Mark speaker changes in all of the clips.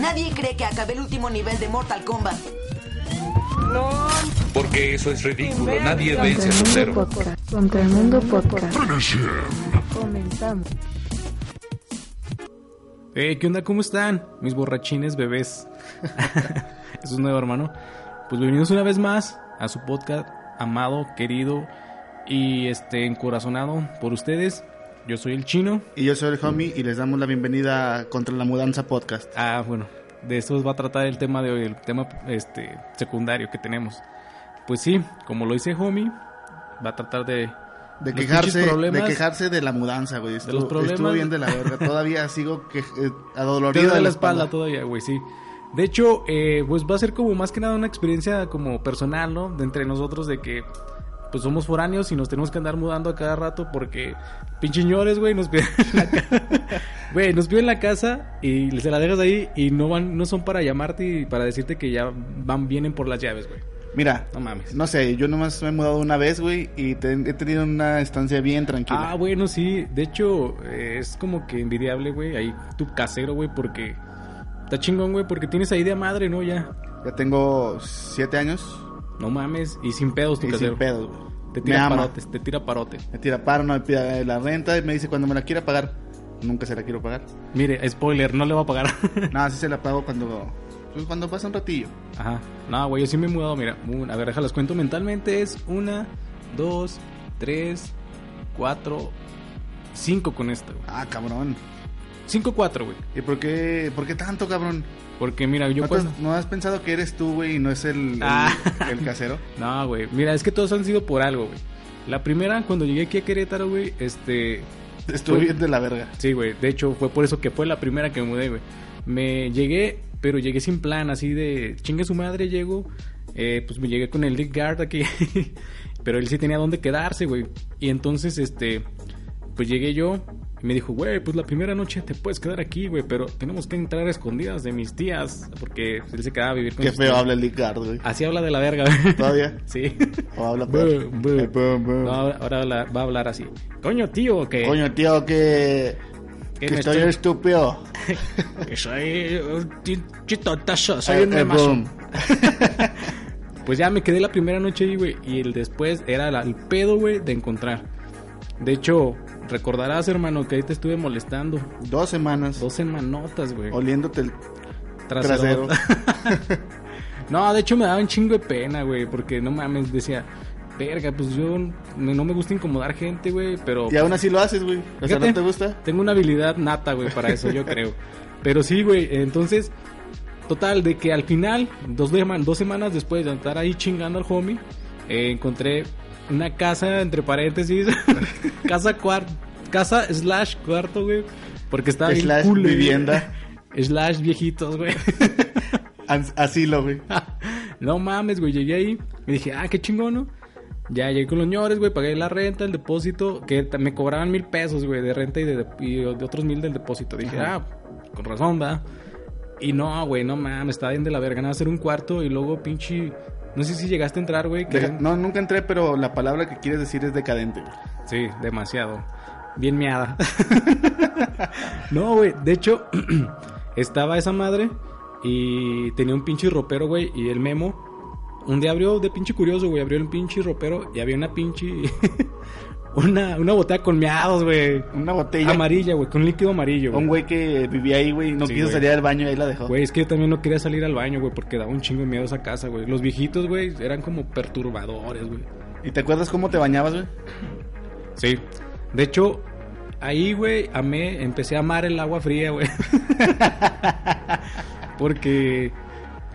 Speaker 1: Nadie cree que acabé el último nivel de Mortal Kombat.
Speaker 2: Porque eso es ridículo. Nadie vence a
Speaker 3: Contra el
Speaker 2: Sub-Zero.
Speaker 3: Mundo Podcast. Contra el Mundo Podcast. Comenzamos.
Speaker 4: Eh, ¿qué onda? ¿Cómo están? Mis borrachines bebés. Eso es nuevo, hermano. Pues bienvenidos una vez más a su podcast amado, querido y este encorazonado por ustedes. Yo soy el chino.
Speaker 5: Y yo soy el homie y les damos la bienvenida a Contra la Mudanza Podcast.
Speaker 4: Ah, bueno, de eso va a tratar el tema de hoy, el tema este secundario que tenemos. Pues sí, como lo dice homie, va a tratar de
Speaker 5: De quejarse, de quejarse de la mudanza, güey. Estuvo,
Speaker 4: los problemas-
Speaker 5: estuvo bien de la verga. Todavía sigo que, eh, adolorido
Speaker 4: duele la espalda todavía, güey, sí. De hecho, eh, pues va a ser como más que nada una experiencia como personal, ¿no? De entre nosotros de que pues somos foráneos y nos tenemos que andar mudando a cada rato porque pinches ñores, güey, nos piden la casa. Güey, nos piden la casa y se la dejas ahí y no van no son para llamarte y para decirte que ya van vienen por las llaves, güey.
Speaker 5: Mira,
Speaker 4: No mames.
Speaker 5: no sé, yo nomás me he mudado una vez, güey, y te- he tenido una estancia bien tranquila.
Speaker 4: Ah, bueno, sí. De hecho, eh, es como que envidiable, güey. Ahí tu casero, güey, porque está chingón, güey, porque tienes ahí de madre, ¿no? Ya.
Speaker 5: Ya tengo siete años
Speaker 4: No mames, y sin pedos tu
Speaker 5: y
Speaker 4: casero.
Speaker 5: sin pedos, güey.
Speaker 4: Te tira parotes, te tira parote.
Speaker 5: Me tira paro, no me pide la renta y me dice cuando me la quiera pagar. Nunca se la quiero pagar.
Speaker 4: Mire, spoiler, no le va a pagar.
Speaker 5: Nada, sí se la pago cuando, pues, cuando pasa un ratillo.
Speaker 4: Ajá. No, güey, yo sí me he mudado, mira. A ver, déjalas cuento mentalmente. Es una, dos, tres, cuatro, cinco con esta, güey.
Speaker 5: Ah, cabrón.
Speaker 4: Cinco, cuatro, güey.
Speaker 5: ¿Y por qué, por qué tanto, cabrón?
Speaker 4: Porque mira, yo
Speaker 5: ¿No, has- no has pensado que eres tú, güey, y no es el, el,
Speaker 4: Ah.
Speaker 5: el casero?
Speaker 4: No, güey. Mira, es que todos han sido por algo, güey. La primera, cuando llegué aquí a Querétaro, güey, este...
Speaker 5: Estuve bien de la verga.
Speaker 4: Sí, güey. De hecho, fue por eso que fue la primera que me mudé, güey. Me llegué, pero llegué sin plan, así de chingue su madre, llego. Eh, pues me llegué con el Dick Guard aquí. pero él sí tenía dónde quedarse, güey. Y entonces, este, pues llegué yo. Y me dijo, güey, pues la primera noche te puedes quedar aquí, güey. Pero tenemos que entrar a escondidas de mis tías. Porque él se quedaba a vivir con
Speaker 5: Qué feo
Speaker 4: tías.
Speaker 5: habla el Licard, güey.
Speaker 4: Así habla de la verga, güey.
Speaker 5: ¿Todavía?
Speaker 4: Sí.
Speaker 5: ¿O habla peor?
Speaker 4: No, ahora ahora habla- va a hablar así. Coño, tío, que,
Speaker 5: Coño, tío, que...
Speaker 4: que
Speaker 5: Que estoy
Speaker 4: estoy-
Speaker 5: estúpido.
Speaker 4: que soy un chi- chitotazo, soy
Speaker 5: Eh,
Speaker 4: un
Speaker 5: eh,
Speaker 4: memazo. Pues ya me quedé la primera noche ahí, güey. Y el después era la- el pedo, güey, de encontrar. De hecho, recordarás, hermano, que ahí te estuve molestando.
Speaker 5: Dos semanas
Speaker 4: Dos semanotas, güey.
Speaker 5: oliéndote el
Speaker 4: Trasero.
Speaker 5: trasero.
Speaker 4: no, de hecho me daba un chingo de pena, güey. Porque no mames, decía, verga, pues yo no me gusta incomodar gente, güey. Pero
Speaker 5: y aún así lo haces, güey. O sea, ¿no te gusta?
Speaker 4: Tengo una habilidad nata, güey, para eso, yo creo. Pero sí, güey, entonces, total, de que al final, dos, dos semanas después de estar ahí chingando al homie, eh, encontré una casa, entre paréntesis, casa cuarto, casa slash cuarto, güey, porque estaba bien
Speaker 5: Slash
Speaker 4: cool, güey.
Speaker 5: vivienda.
Speaker 4: Slash viejitos, güey.
Speaker 5: As- Asilo, güey.
Speaker 4: no mames, güey, llegué ahí y dije, ah, qué chingón, ¿no? Ya llegué con los ñores, güey, pagué la renta, el depósito, que me cobraban mil pesos, güey, de renta y de, y de otros mil del depósito. Dije, ah, con razón, va. Y no, güey, no mames, estaba bien de la verga, nada, hacer un cuarto y luego pinche... No sé si llegaste a entrar, güey. que-
Speaker 5: No, nunca entré, pero la palabra que quieres decir es decadente, güey.
Speaker 4: Sí, demasiado. Bien meada. no, güey. De hecho, estaba esa madre y tenía un pinche ropero, güey. Y el memo, un día abrió de pinche curioso, güey. Abrió el pinche ropero y había una pinche. una, una botella con meados, güey.
Speaker 5: Una botella.
Speaker 4: Amarilla, güey, con líquido amarillo,
Speaker 5: Un
Speaker 4: güey.
Speaker 5: güey que vivía ahí, güey, no
Speaker 4: Sí,
Speaker 5: quiso
Speaker 4: güey.
Speaker 5: salir del baño y ahí la dejó.
Speaker 4: Güey, es que yo también no quería salir al baño, güey, porque daba un chingo de miedo esa casa, güey. Los viejitos, güey, eran como perturbadores, güey.
Speaker 5: ¿Y te acuerdas cómo te bañabas, güey?
Speaker 4: Sí. De hecho, ahí, güey, amé, empecé a amar el agua fría, güey. Porque,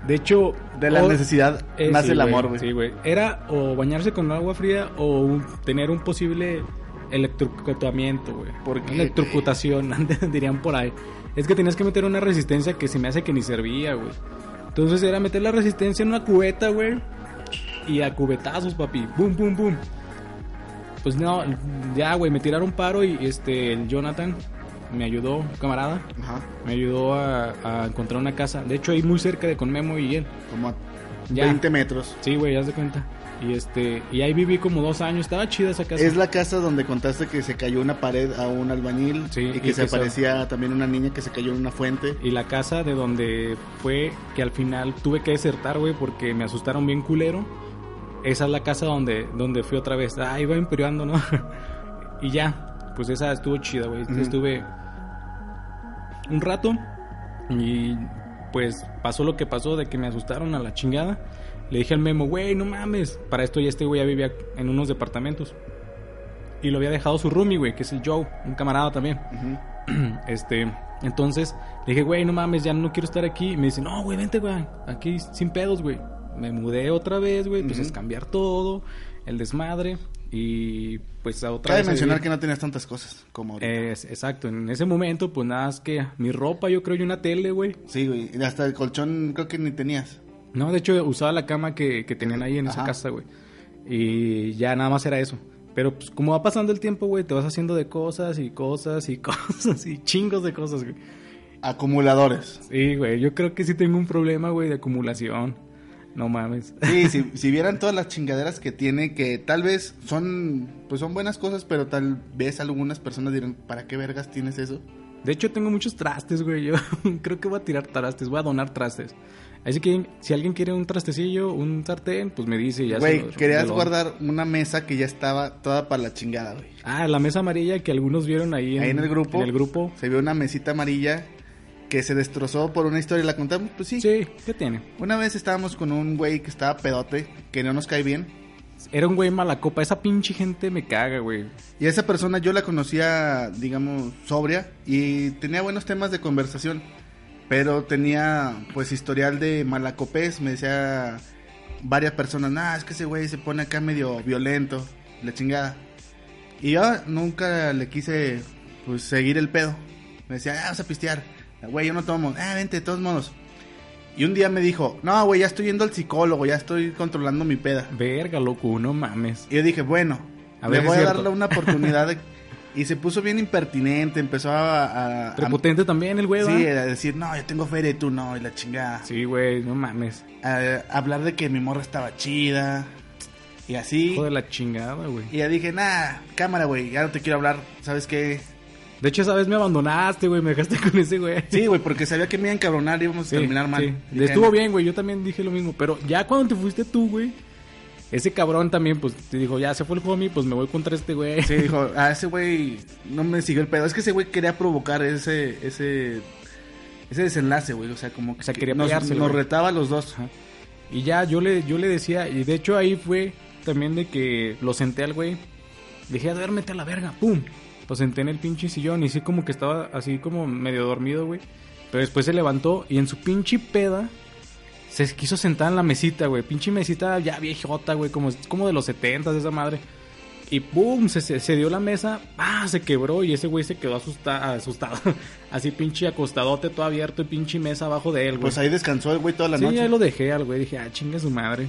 Speaker 4: de hecho...
Speaker 5: De la
Speaker 4: o-
Speaker 5: necesidad
Speaker 4: eh,
Speaker 5: nace
Speaker 4: sí,
Speaker 5: el amor, güey.
Speaker 4: Sí, güey. Era o bañarse con agua fría o un- tener un posible electrocutamiento, güey.
Speaker 5: ¿Por qué,
Speaker 4: Electrocutación, dirían por ahí. Es que tenías que meter una resistencia que se me hace que ni servía, güey. Entonces era meter la resistencia en una cubeta, güey. Y a cubetazos, papi. Boom, boom, boom. Pues no, ya, güey, me tiraron paro y este, el Jonathan me ayudó, un camarada,
Speaker 5: Ajá.
Speaker 4: me ayudó a, a encontrar una casa. De hecho, ahí muy cerca de con Memo y él.
Speaker 5: Como a
Speaker 4: Ya.
Speaker 5: 20 metros.
Speaker 4: Sí, güey, haz de cuenta. Y este, y ahí viví como dos años, estaba chida esa casa.
Speaker 5: Es la casa donde contaste que se cayó una pared a un albañil
Speaker 4: Sí,
Speaker 5: y que
Speaker 4: y
Speaker 5: se
Speaker 4: que
Speaker 5: aparecía también una niña que se cayó en una fuente.
Speaker 4: Y la casa de donde fue que al final tuve que desertar, güey, porque me asustaron bien culero. Esa es la casa donde, donde fui otra vez. Ah, iba empeorando, ¿no? y ya, pues esa estuvo chida, güey.
Speaker 5: Ujú.
Speaker 4: Estuve un rato y pues pasó lo que pasó de que me asustaron a la chingada. Le dije al Memo, güey, no mames. Para esto ya este güey ya vivía en unos departamentos. Y lo había dejado su roomie, güey, que es el Joe, un camarada también. Este, entonces le dije, güey, no mames, ya no quiero estar aquí. Y me dice, no, güey, vente, güey, aquí sin pedos, güey. Me mudé otra vez, güey, pues es cambiar todo, el desmadre. Y pues a otra
Speaker 5: Cabe
Speaker 4: vez.
Speaker 5: mencionar que no tenías tantas cosas como ahorita.
Speaker 4: Es- exacto, en ese momento, pues nada, es que mi ropa, yo creo, y una tele, güey.
Speaker 5: Sí, güey. y Hasta el colchón creo que ni tenías.
Speaker 4: No, de hecho, usaba la cama que, que tenían ahí en esa casa, güey. Y ya nada más era eso. Pero pues como va pasando el tiempo, güey, te vas haciendo de cosas y cosas y cosas y chingos de cosas, güey.
Speaker 5: Acumuladores.
Speaker 4: Sí, güey, yo creo que sí tengo un problema, güey, de acumulación. No mames.
Speaker 5: Sí, si, si vieran todas las chingaderas que tiene, que tal vez son, pues son buenas cosas, pero tal vez algunas personas dirán, ¿para qué vergas tienes eso?
Speaker 4: De hecho, tengo muchos trastes, güey. Yo creo que voy a tirar trastes, voy a donar trastes. Así que si alguien quiere un trastecillo, un sartén, pues me dice y ya.
Speaker 5: Güey, querías guardar una mesa que ya estaba toda para la chingada, güey.
Speaker 4: Ah, la mesa amarilla que algunos vieron ahí en,
Speaker 5: Ahí en el grupo.
Speaker 4: En el grupo.
Speaker 5: Se vio una mesita amarilla que se destrozó por una historia. ¿La contamos? Pues sí.
Speaker 4: Sí, ¿qué tiene?
Speaker 5: Una vez estábamos con un güey que estaba pedote, que no nos cae bien.
Speaker 4: Era un güey mala copa. Esa pinche gente me caga, güey.
Speaker 5: Y a esa persona yo la conocía, digamos, sobria y tenía buenos temas de conversación. Pero tenía, pues, historial de malacopés. Me decía varias personas, nah, es que ese güey se pone acá medio violento, la chingada. Y yo nunca le quise, pues, seguir el pedo. Me decía, ah, vamos a pistear. Güey, yo no tomo. Ah, vente, de todos modos. Y un día me dijo, no, güey, ya estoy yendo al psicólogo, ya estoy controlando mi peda.
Speaker 4: Verga, loco, no mames.
Speaker 5: Y yo dije, bueno,
Speaker 4: A
Speaker 5: le voy a darle una oportunidad. de- Y se puso bien impertinente, empezó a... a- a-
Speaker 4: Prepotente también el güey.
Speaker 5: Sí, a decir, no, yo tengo feria y tú no, y la chingada.
Speaker 4: Sí, güey, no mames.
Speaker 5: A, hablar de que mi morra estaba chida. Y así.
Speaker 4: Hijo de la chingada, güey.
Speaker 5: Y ya dije, nah, cámara, güey, ya no te quiero hablar, ¿sabes qué?
Speaker 4: De hecho, esa vez me abandonaste, güey. Me dejaste con ese güey.
Speaker 5: Sí, güey, porque sabía que me iba a encabronar y íbamos a
Speaker 4: Sí,
Speaker 5: terminar mal.
Speaker 4: sí. Estuvo bien, güey. Yo también dije lo mismo. Pero ya cuando te fuiste tú, güey. Ese cabrón también, pues, te dijo, ya se fue el homie, pues me voy contra este güey.
Speaker 5: Sí, dijo, a ese güey no me siguió el pedo. Es que ese güey quería provocar ese, ese, ese desenlace, güey. O sea, como que
Speaker 4: O sea, quería
Speaker 5: nos,
Speaker 4: pelearse,
Speaker 5: nos
Speaker 4: güey.
Speaker 5: retaba a los dos.
Speaker 4: Ajá. Y ya yo le, yo le decía, y de hecho ahí fue también de que lo senté al güey. Dije, duérmete a la verga, pum. Lo senté en el pinche sillón y sí como que estaba así como medio dormido, güey. Pero después se levantó y en su pinche peda se quiso sentar en la mesita, güey. Pinche mesita ya viejota, güey, como, como de los 70 esa madre. Y pum, se, se, se dio la mesa, ah, se quebró y ese güey se quedó asusta, asustado. Así pinche acostadote todo abierto y pinche mesa abajo de él, güey.
Speaker 5: Pues ahí descansó el güey toda la
Speaker 4: Sí,
Speaker 5: noche.
Speaker 4: ahí lo dejé al güey. Dije, ah, chingue su madre.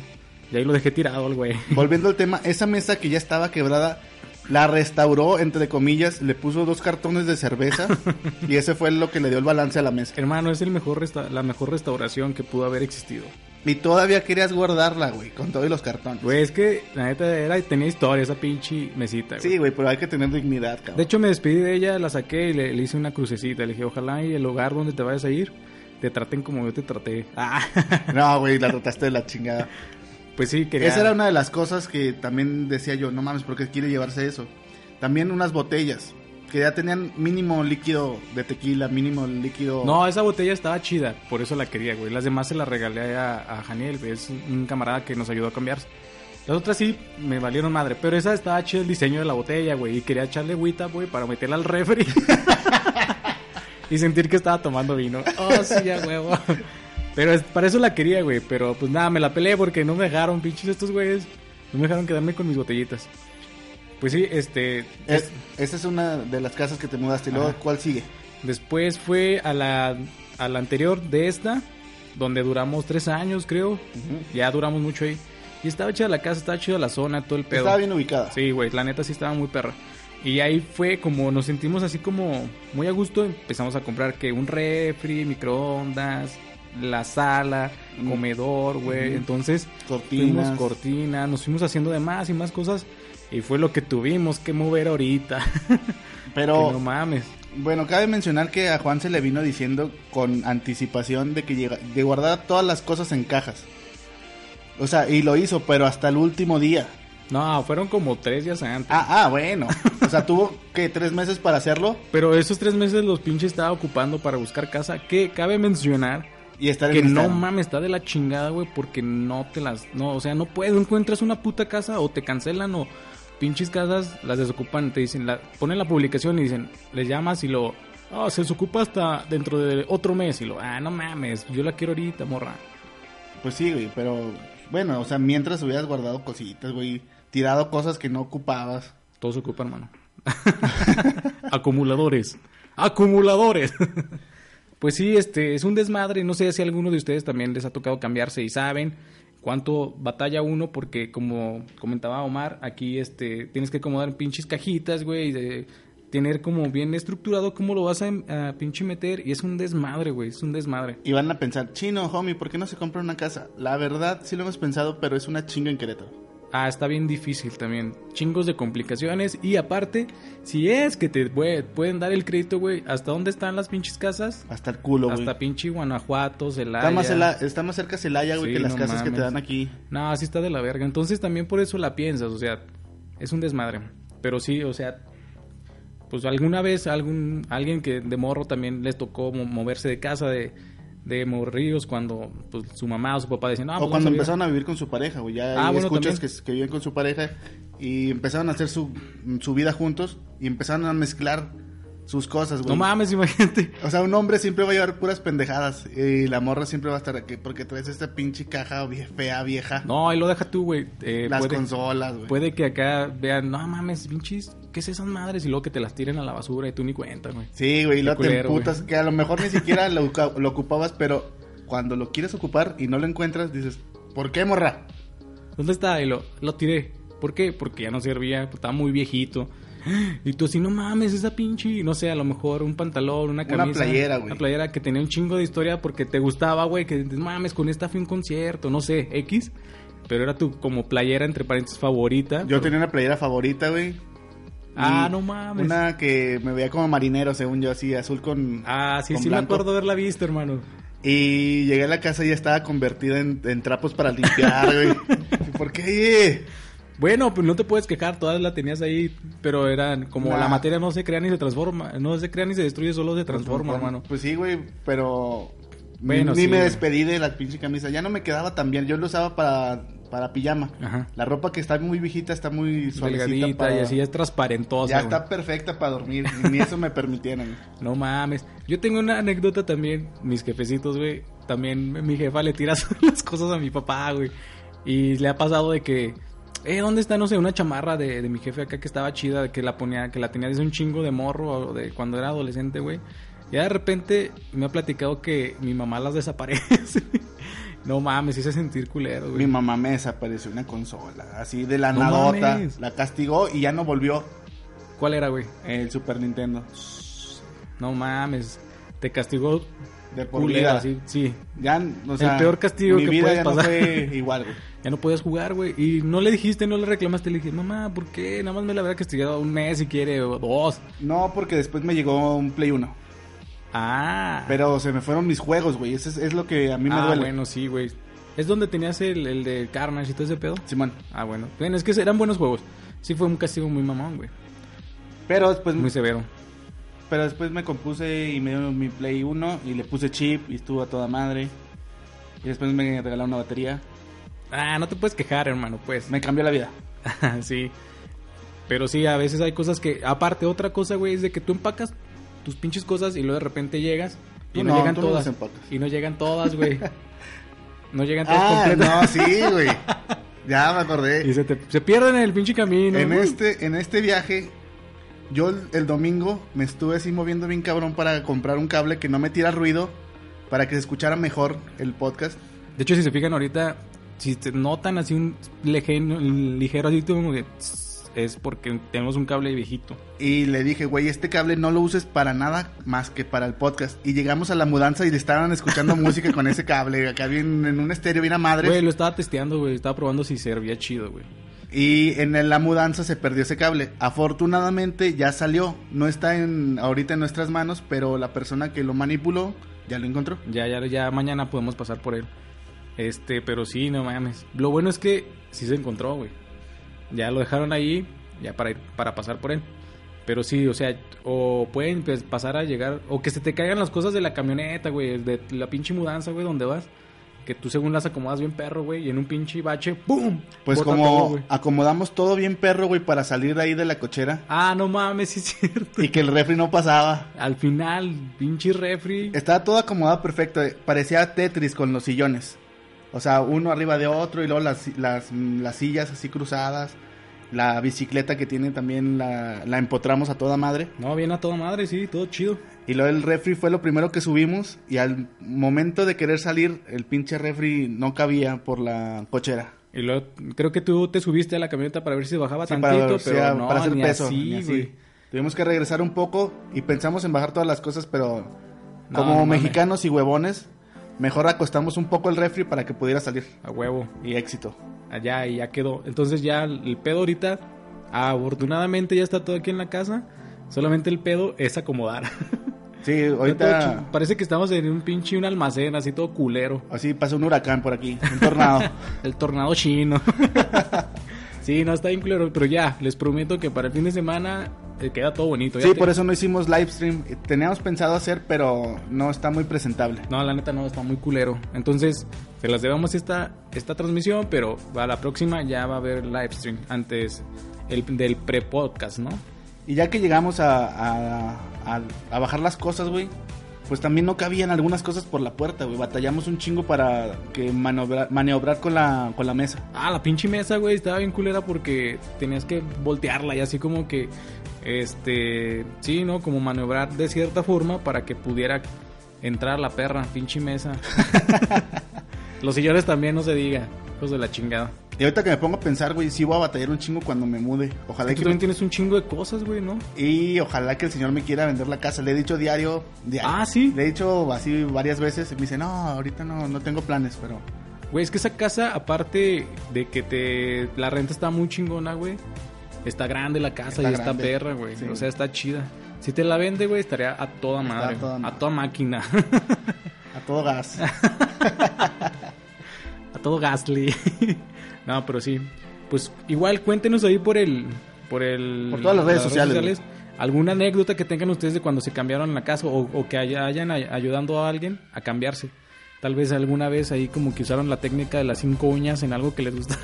Speaker 4: Y ahí lo dejé tirado al güey.
Speaker 5: Volviendo al tema, esa mesa que ya estaba quebrada, la restauró, entre comillas, le puso dos cartones de cerveza y ese fue lo que le dio el balance a la mesa.
Speaker 4: Hermano, es el mejor resta- la mejor restauración que pudo haber existido.
Speaker 5: Y todavía querías guardarla, güey, con todos los cartones.
Speaker 4: Güey, es que la neta era, tenía historia esa pinche mesita, güey.
Speaker 5: Sí, güey, pero hay que tener dignidad, cabrón.
Speaker 4: De hecho, me despedí de ella, la saqué y le, le hice una crucecita. Le dije, ojalá y el lugar donde te vayas a ir te traten como yo te traté. Ah,
Speaker 5: No, güey, la trataste de la chingada.
Speaker 4: Pues sí, quería...
Speaker 5: Esa era una de las cosas que también decía yo, no mames, ¿por qué quiere llevarse eso? También unas botellas, que ya tenían mínimo líquido de tequila, mínimo líquido...
Speaker 4: No, esa botella estaba chida, por eso la quería, güey. Las demás se las regalé a, a Janiel. Es un camarada que nos ayudó a cambiarse. Las otras sí me valieron madre, pero esa estaba chida el diseño de la botella, güey. Y quería echarle agüita, güey, para meterla al refri. y sentir que estaba tomando vino. Oh, sí, ya, huevo. Pero es- para eso la quería, güey. Pero pues nada, me la peleé porque no me dejaron, pinches estos güeyes. No me dejaron quedarme con mis botellitas. Pues sí, este.
Speaker 5: Es- esa es una de las casas que te mudaste. Y luego,
Speaker 4: Ajá.
Speaker 5: ¿cuál sigue?
Speaker 4: Después fue a la, a la anterior de esta, donde duramos tres años, creo. Ya duramos mucho ahí. Y estaba chida la casa, estaba chida la zona, todo el pedo.
Speaker 5: Estaba bien ubicada.
Speaker 4: Sí, güey, la neta sí estaba muy perra. Y ahí fue como nos sentimos así como muy a gusto. Empezamos a comprar que un refri, microondas, la sala,
Speaker 5: Mm.
Speaker 4: comedor, güey. Entonces,
Speaker 5: Cortinas.
Speaker 4: fuimos cortinas, nos fuimos haciendo de más y más cosas. Y fue lo que tuvimos que mover ahorita.
Speaker 5: Pero
Speaker 4: no mames.
Speaker 5: Bueno, cabe mencionar que a Juan se le vino diciendo con anticipación de que llega, de guardar todas las cosas en cajas. O sea, y lo hizo, pero hasta el último día.
Speaker 4: No, fueron como tres días antes.
Speaker 5: Ah, ah, bueno. O sea, tuvo que tres meses para hacerlo
Speaker 4: Pero esos tres meses los pinches estaba ocupando para buscar casa. Que cabe mencionar
Speaker 5: y estar
Speaker 4: que
Speaker 5: en
Speaker 4: no mames, está de la chingada, güey, porque no te las. No, o sea, no puedes. Encuentras una puta casa o te cancelan o pinches casas las desocupan. Te dicen, la, ponen la publicación y dicen, les llamas y lo. Ah, se desocupa hasta dentro de otro mes. Y lo, ah, no mames, yo la quiero ahorita, morra.
Speaker 5: Pues sí, güey, pero bueno, o sea, mientras hubieras guardado cositas, güey, tirado cosas que no ocupabas.
Speaker 4: Todo se ocupa, hermano. Acumuladores. Acumuladores. pues sí, este es un desmadre. No sé si a alguno de ustedes también les ha tocado cambiarse y saben cuánto batalla uno porque como comentaba Omar, aquí este tienes que acomodar pinches cajitas, güey, y de tener como bien estructurado cómo lo vas a, a pinche meter y es un desmadre, güey, es un desmadre.
Speaker 5: Y van a pensar, chino, homie, ¿por qué no se compra una casa? La verdad, sí lo hemos pensado, pero es una chinga en Querétaro.
Speaker 4: Ah, está bien difícil también. Chingos de complicaciones. Y aparte, si es que te pue- pueden dar el crédito, güey, ¿hasta dónde están las pinches casas?
Speaker 5: Hasta el culo, güey.
Speaker 4: Hasta pinche Guanajuato, Celaya.
Speaker 5: Está más, cela- está más cerca Celaya, güey,
Speaker 4: Sí,
Speaker 5: que las
Speaker 4: no
Speaker 5: casas que te dan aquí.
Speaker 4: No, así está de la verga. Entonces también por eso la piensas, o sea, es un desmadre. Pero sí, o sea, pues alguna vez algún alguien que de morro también les tocó mo- moverse de casa de, de morrillos cuando pues, su mamá o su papá decían, ah,
Speaker 5: o
Speaker 4: pues,
Speaker 5: cuando
Speaker 4: a vivir".
Speaker 5: empezaron a vivir con su pareja, güey. Ya
Speaker 4: Ah, bueno,
Speaker 5: escuchas que, que viven con su pareja y empezaron a hacer su, su vida juntos y empezaron a mezclar sus cosas, güey.
Speaker 4: No mames, imagínate.
Speaker 5: O sea, un hombre siempre va a llevar puras pendejadas y la morra siempre va a estar aquí porque traes esta pinche caja vie- fea, vieja.
Speaker 4: No, ahí lo deja tú, güey. Eh,
Speaker 5: las
Speaker 4: puede-
Speaker 5: consolas, güey.
Speaker 4: Puede que acá vean, no mames, pinches, ¿qué es esas madres? Y luego que te las tiren a la basura y tú ni cuenta, güey.
Speaker 5: Sí, güey, y luego te emputas que a lo mejor ni siquiera lo, ocupabas, pero cuando lo quieres ocupar y no lo encuentras, dices, ¿por qué, morra?
Speaker 4: ¿Dónde está? Y lo, lo tiré. ¿Por qué? Porque ya no servía, pues, estaba muy viejito. Y tú así, no mames, esa pinche, no sé, a lo mejor un pantalón, una
Speaker 5: Una
Speaker 4: camisa.
Speaker 5: playera, güey.
Speaker 4: Una playera que tenía un chingo de historia porque te gustaba, güey, que mames, con esta fui a un concierto, no sé, X. Pero era tu como playera, entre paréntesis, favorita.
Speaker 5: Yo tenía una playera favorita, güey.
Speaker 4: Ah, no mames.
Speaker 5: Una que me veía como marinero, según yo, así, azul con.
Speaker 4: Ah, sí,
Speaker 5: con
Speaker 4: sí me acuerdo haberla visto, hermano.
Speaker 5: Y llegué a la casa y ya estaba convertida en, en trapos para limpiar, güey. ¿Por qué?
Speaker 4: Bueno, pues no te puedes quejar, todas la tenías ahí, pero eran como
Speaker 5: Nah.
Speaker 4: la materia no se crea ni se transforma, no se crea ni se destruye, solo se transforma, hermano.
Speaker 5: Pues sí, güey, pero.
Speaker 4: Bueno,
Speaker 5: ni
Speaker 4: sí,
Speaker 5: me despedí de la pinche camisa. Ya no me quedaba tan bien. Yo lo usaba para, para pijama.
Speaker 4: Ajá.
Speaker 5: La ropa que está muy viejita está muy suavecita. Para-
Speaker 4: y así es transparentosa.
Speaker 5: Ya
Speaker 4: güey.
Speaker 5: está perfecta para dormir. Ni eso me permitieron.
Speaker 4: No mames. Yo tengo una anécdota también, mis jefecitos, güey. También mi jefa le tira las cosas a mi papá, güey. Y le ha pasado de que, eh, ¿dónde está, no sé, una chamarra de, de mi jefe acá que estaba chida, que la ponía, que la tenía desde un chingo de morro o de cuando era adolescente, güey? Ya de repente me ha platicado que mi mamá las desaparece. no mames, hice sentir culero, güey.
Speaker 5: Mi mamá me desapareció una consola. Así de la
Speaker 4: No
Speaker 5: nadota.
Speaker 4: mames.
Speaker 5: La castigó y ya no volvió.
Speaker 4: ¿Cuál era, güey?
Speaker 5: El Super Nintendo.
Speaker 4: No mames. Te castigó
Speaker 5: De por
Speaker 4: culero,
Speaker 5: vida.
Speaker 4: así, sí.
Speaker 5: Ya, o sea,
Speaker 4: peor castigo
Speaker 5: mi
Speaker 4: que
Speaker 5: vida
Speaker 4: puedes
Speaker 5: ya
Speaker 4: pasar.
Speaker 5: no fue igual, güey.
Speaker 4: Ya no podías jugar, güey. Y no le dijiste, no le reclamaste. Le dije, mamá, ¿por qué? Nada más me la habría castigado un mes si quiere, o dos.
Speaker 5: No, porque después me llegó un Play 1.
Speaker 4: Ah.
Speaker 5: Pero se me fueron mis juegos, güey. Eso es, es lo que a mí me
Speaker 4: ah,
Speaker 5: duele.
Speaker 4: bueno, sí, güey. ¿Es donde tenías el, el de Carnage y todo ese pedo?
Speaker 5: Simón.
Speaker 4: Ah, bueno. Bueno, es que eran buenos juegos. Sí fue un castigo muy mamón, güey.
Speaker 5: Pero después,
Speaker 4: Muy severo.
Speaker 5: pero después me compuse y me dio mi Play 1 y le puse chip y estuvo a toda madre. Y después me regalaron una batería.
Speaker 4: Ah, no te puedes quejar, hermano, pues.
Speaker 5: Me cambió la vida.
Speaker 4: sí. Pero sí, a veces hay cosas que... Aparte, otra cosa, güey, es de que tú empacas tus pinches cosas y luego de repente llegas y no,
Speaker 5: no,
Speaker 4: llegan todas. y no llegan todas, güey. no llegan todas
Speaker 5: Ah,
Speaker 4: completas.
Speaker 5: no, sí, güey. Ya me
Speaker 4: Y
Speaker 5: acordé.
Speaker 4: se, te- se pierden en el pinche camino.
Speaker 5: En este, en este viaje, yo el, el domingo me estuve así moviendo bien cabrón para comprar un cable que no me tira ruido, para que se escuchara mejor el podcast.
Speaker 4: De hecho, si se fijan ahorita, si se notan así un lejeno- ligero así como que... tss, es porque tenemos un cable viejito.
Speaker 5: Y le dije, güey, este cable no lo uses para nada más que para el podcast. Y llegamos a la mudanza y le estaban escuchando música con ese cable. Acá bien, en un estéreo bien a madre.
Speaker 4: Güey, lo estaba testeando, güey. Estaba probando si servía chido, güey.
Speaker 5: Y en la mudanza se perdió ese cable. Afortunadamente ya salió. No está en, ahorita en nuestras manos, pero la persona que lo manipuló ya lo encontró.
Speaker 4: Ya, ya, ya mañana podemos pasar por él. Este, pero sí, no mames. Lo bueno es que sí se encontró, güey. Ya lo dejaron ahí, ya para ir, para pasar por él. Pero sí, o sea, o pueden pues, pasar a llegar, o que se te caigan las cosas de la camioneta, güey, de la pinche mudanza, güey, donde vas. Que tú según las acomodas bien perro, güey, y en un pinche bache, ¡pum!
Speaker 5: Pues como
Speaker 4: todo,
Speaker 5: acomodamos todo bien perro, güey, para salir de ahí de la cochera.
Speaker 4: Ah, no mames, sí es cierto.
Speaker 5: Y que el refri no pasaba.
Speaker 4: Al final, pinche refri.
Speaker 5: Estaba todo acomodado perfecto. eh, Parecía Tetris con los sillones. O sea, uno arriba de otro y luego las, las, las sillas así cruzadas. La bicicleta que tiene también la, la empotramos a toda madre.
Speaker 4: No, bien a toda madre, sí, todo chido.
Speaker 5: Y luego el refri fue lo primero que subimos. Y al momento de querer salir, el pinche refri no cabía por la cochera.
Speaker 4: Y luego, creo que tú te subiste a la camioneta para ver si bajaba
Speaker 5: Sí,
Speaker 4: tantito,
Speaker 5: para, o
Speaker 4: pero
Speaker 5: sea,
Speaker 4: no,
Speaker 5: para hacer
Speaker 4: ni
Speaker 5: peso.
Speaker 4: así,
Speaker 5: ni así.
Speaker 4: güey.
Speaker 5: Tuvimos que regresar un poco y pensamos en bajar todas las cosas, pero
Speaker 4: No,
Speaker 5: como
Speaker 4: no mames.
Speaker 5: mexicanos y huevones, mejor acostamos un poco el refri para que pudiera salir.
Speaker 4: A huevo.
Speaker 5: Y éxito.
Speaker 4: allá y ya quedó. Entonces ya el pedo ahorita, afortunadamente ya está todo aquí en la casa. Solamente el pedo es acomodar.
Speaker 5: Sí, ahorita
Speaker 4: Parece que estamos en un pinche un almacén así todo culero.
Speaker 5: así pasa un huracán por aquí, un tornado.
Speaker 4: El tornado chino. sí, no está bien culero, pero ya, les prometo que para el fin de semana queda todo bonito.
Speaker 5: Sí,
Speaker 4: te-
Speaker 5: por eso no hicimos live stream. Teníamos pensado hacer, pero no está muy presentable.
Speaker 4: No, la neta no, está muy culero. Entonces, se las debemos esta, esta transmisión, pero a la próxima ya va a haber live stream antes el, del pre-podcast, ¿no?
Speaker 5: Y ya que llegamos a, a, a- a bajar las cosas, güey, pues también no cabían algunas cosas por la puerta, güey. Batallamos un chingo para que maniobrar, maniobrar con, la, con la mesa.
Speaker 4: Ah, la pinche mesa, güey, estaba bien culera porque tenías que voltearla y así como que, este, sí, ¿no? Como maniobrar de cierta forma para que pudiera entrar la perra, pinche mesa. Los sillones también, no se diga, hijos de la chingada.
Speaker 5: Y ahorita que me pongo a pensar, güey, sí voy a batallar un chingo cuando me mude. Ojalá
Speaker 4: Tú
Speaker 5: que
Speaker 4: también tienes un chingo de cosas, güey, ¿no?
Speaker 5: Y ojalá que el señor me quiera vender la casa. Le he dicho diario, diario.
Speaker 4: Ah, ¿sí?
Speaker 5: Le he dicho así varias veces. Y me dice, no, ahorita no, no tengo planes, pero...
Speaker 4: Güey, es que esa casa, aparte de que te la renta está muy chingona, güey. Está grande la casa
Speaker 5: Está
Speaker 4: y está
Speaker 5: grande.
Speaker 4: perra, güey.
Speaker 5: Sí.
Speaker 4: O sea, está chida. Si te la vende, güey, estaría a toda madre.
Speaker 5: a toda
Speaker 4: A
Speaker 5: madre.
Speaker 4: toda máquina.
Speaker 5: A todo gas.
Speaker 4: a todo Gasly. no, pero sí. Pues igual cuéntenos ahí por el. Por el.
Speaker 5: Por todas las redes sociales,
Speaker 4: Alguna anécdota que tengan ustedes de cuando se cambiaron la casa o, o que haya- hayan ay- ayudando a alguien a cambiarse. Tal vez alguna vez ahí como que usaron la técnica de las cinco uñas en algo que les gusta.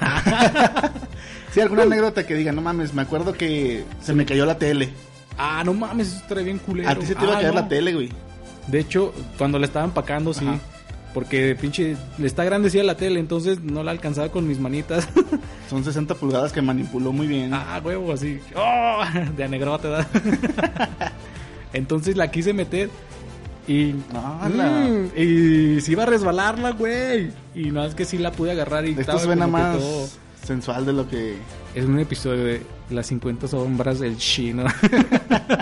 Speaker 5: Sí, alguna anécdota que diga, no mames, me acuerdo que se me cayó la tele.
Speaker 4: ah, no mames, eso estaría bien culero.
Speaker 5: A ti se te iba
Speaker 4: Ah,
Speaker 5: a caer
Speaker 4: no.
Speaker 5: la tele, güey.
Speaker 4: De hecho, cuando la estaban empacando, sí.
Speaker 5: Ajá.
Speaker 4: Porque pinche, está grandecida la tele, entonces no la alcanzaba con mis manitas.
Speaker 5: Son 60 pulgadas que manipuló muy bien.
Speaker 4: Ah, huevo, así. ¡Oh! De anegrote, ¿verdad? Entonces la quise meter y.
Speaker 5: Ah, la-
Speaker 4: Mm, y se iba a resbalarla, güey. Y no es que sí la pude agarrar y
Speaker 5: Esto
Speaker 4: estaba
Speaker 5: suena más
Speaker 4: todo-
Speaker 5: sensual de lo que...
Speaker 4: Es un episodio de las 50 sombras del chino.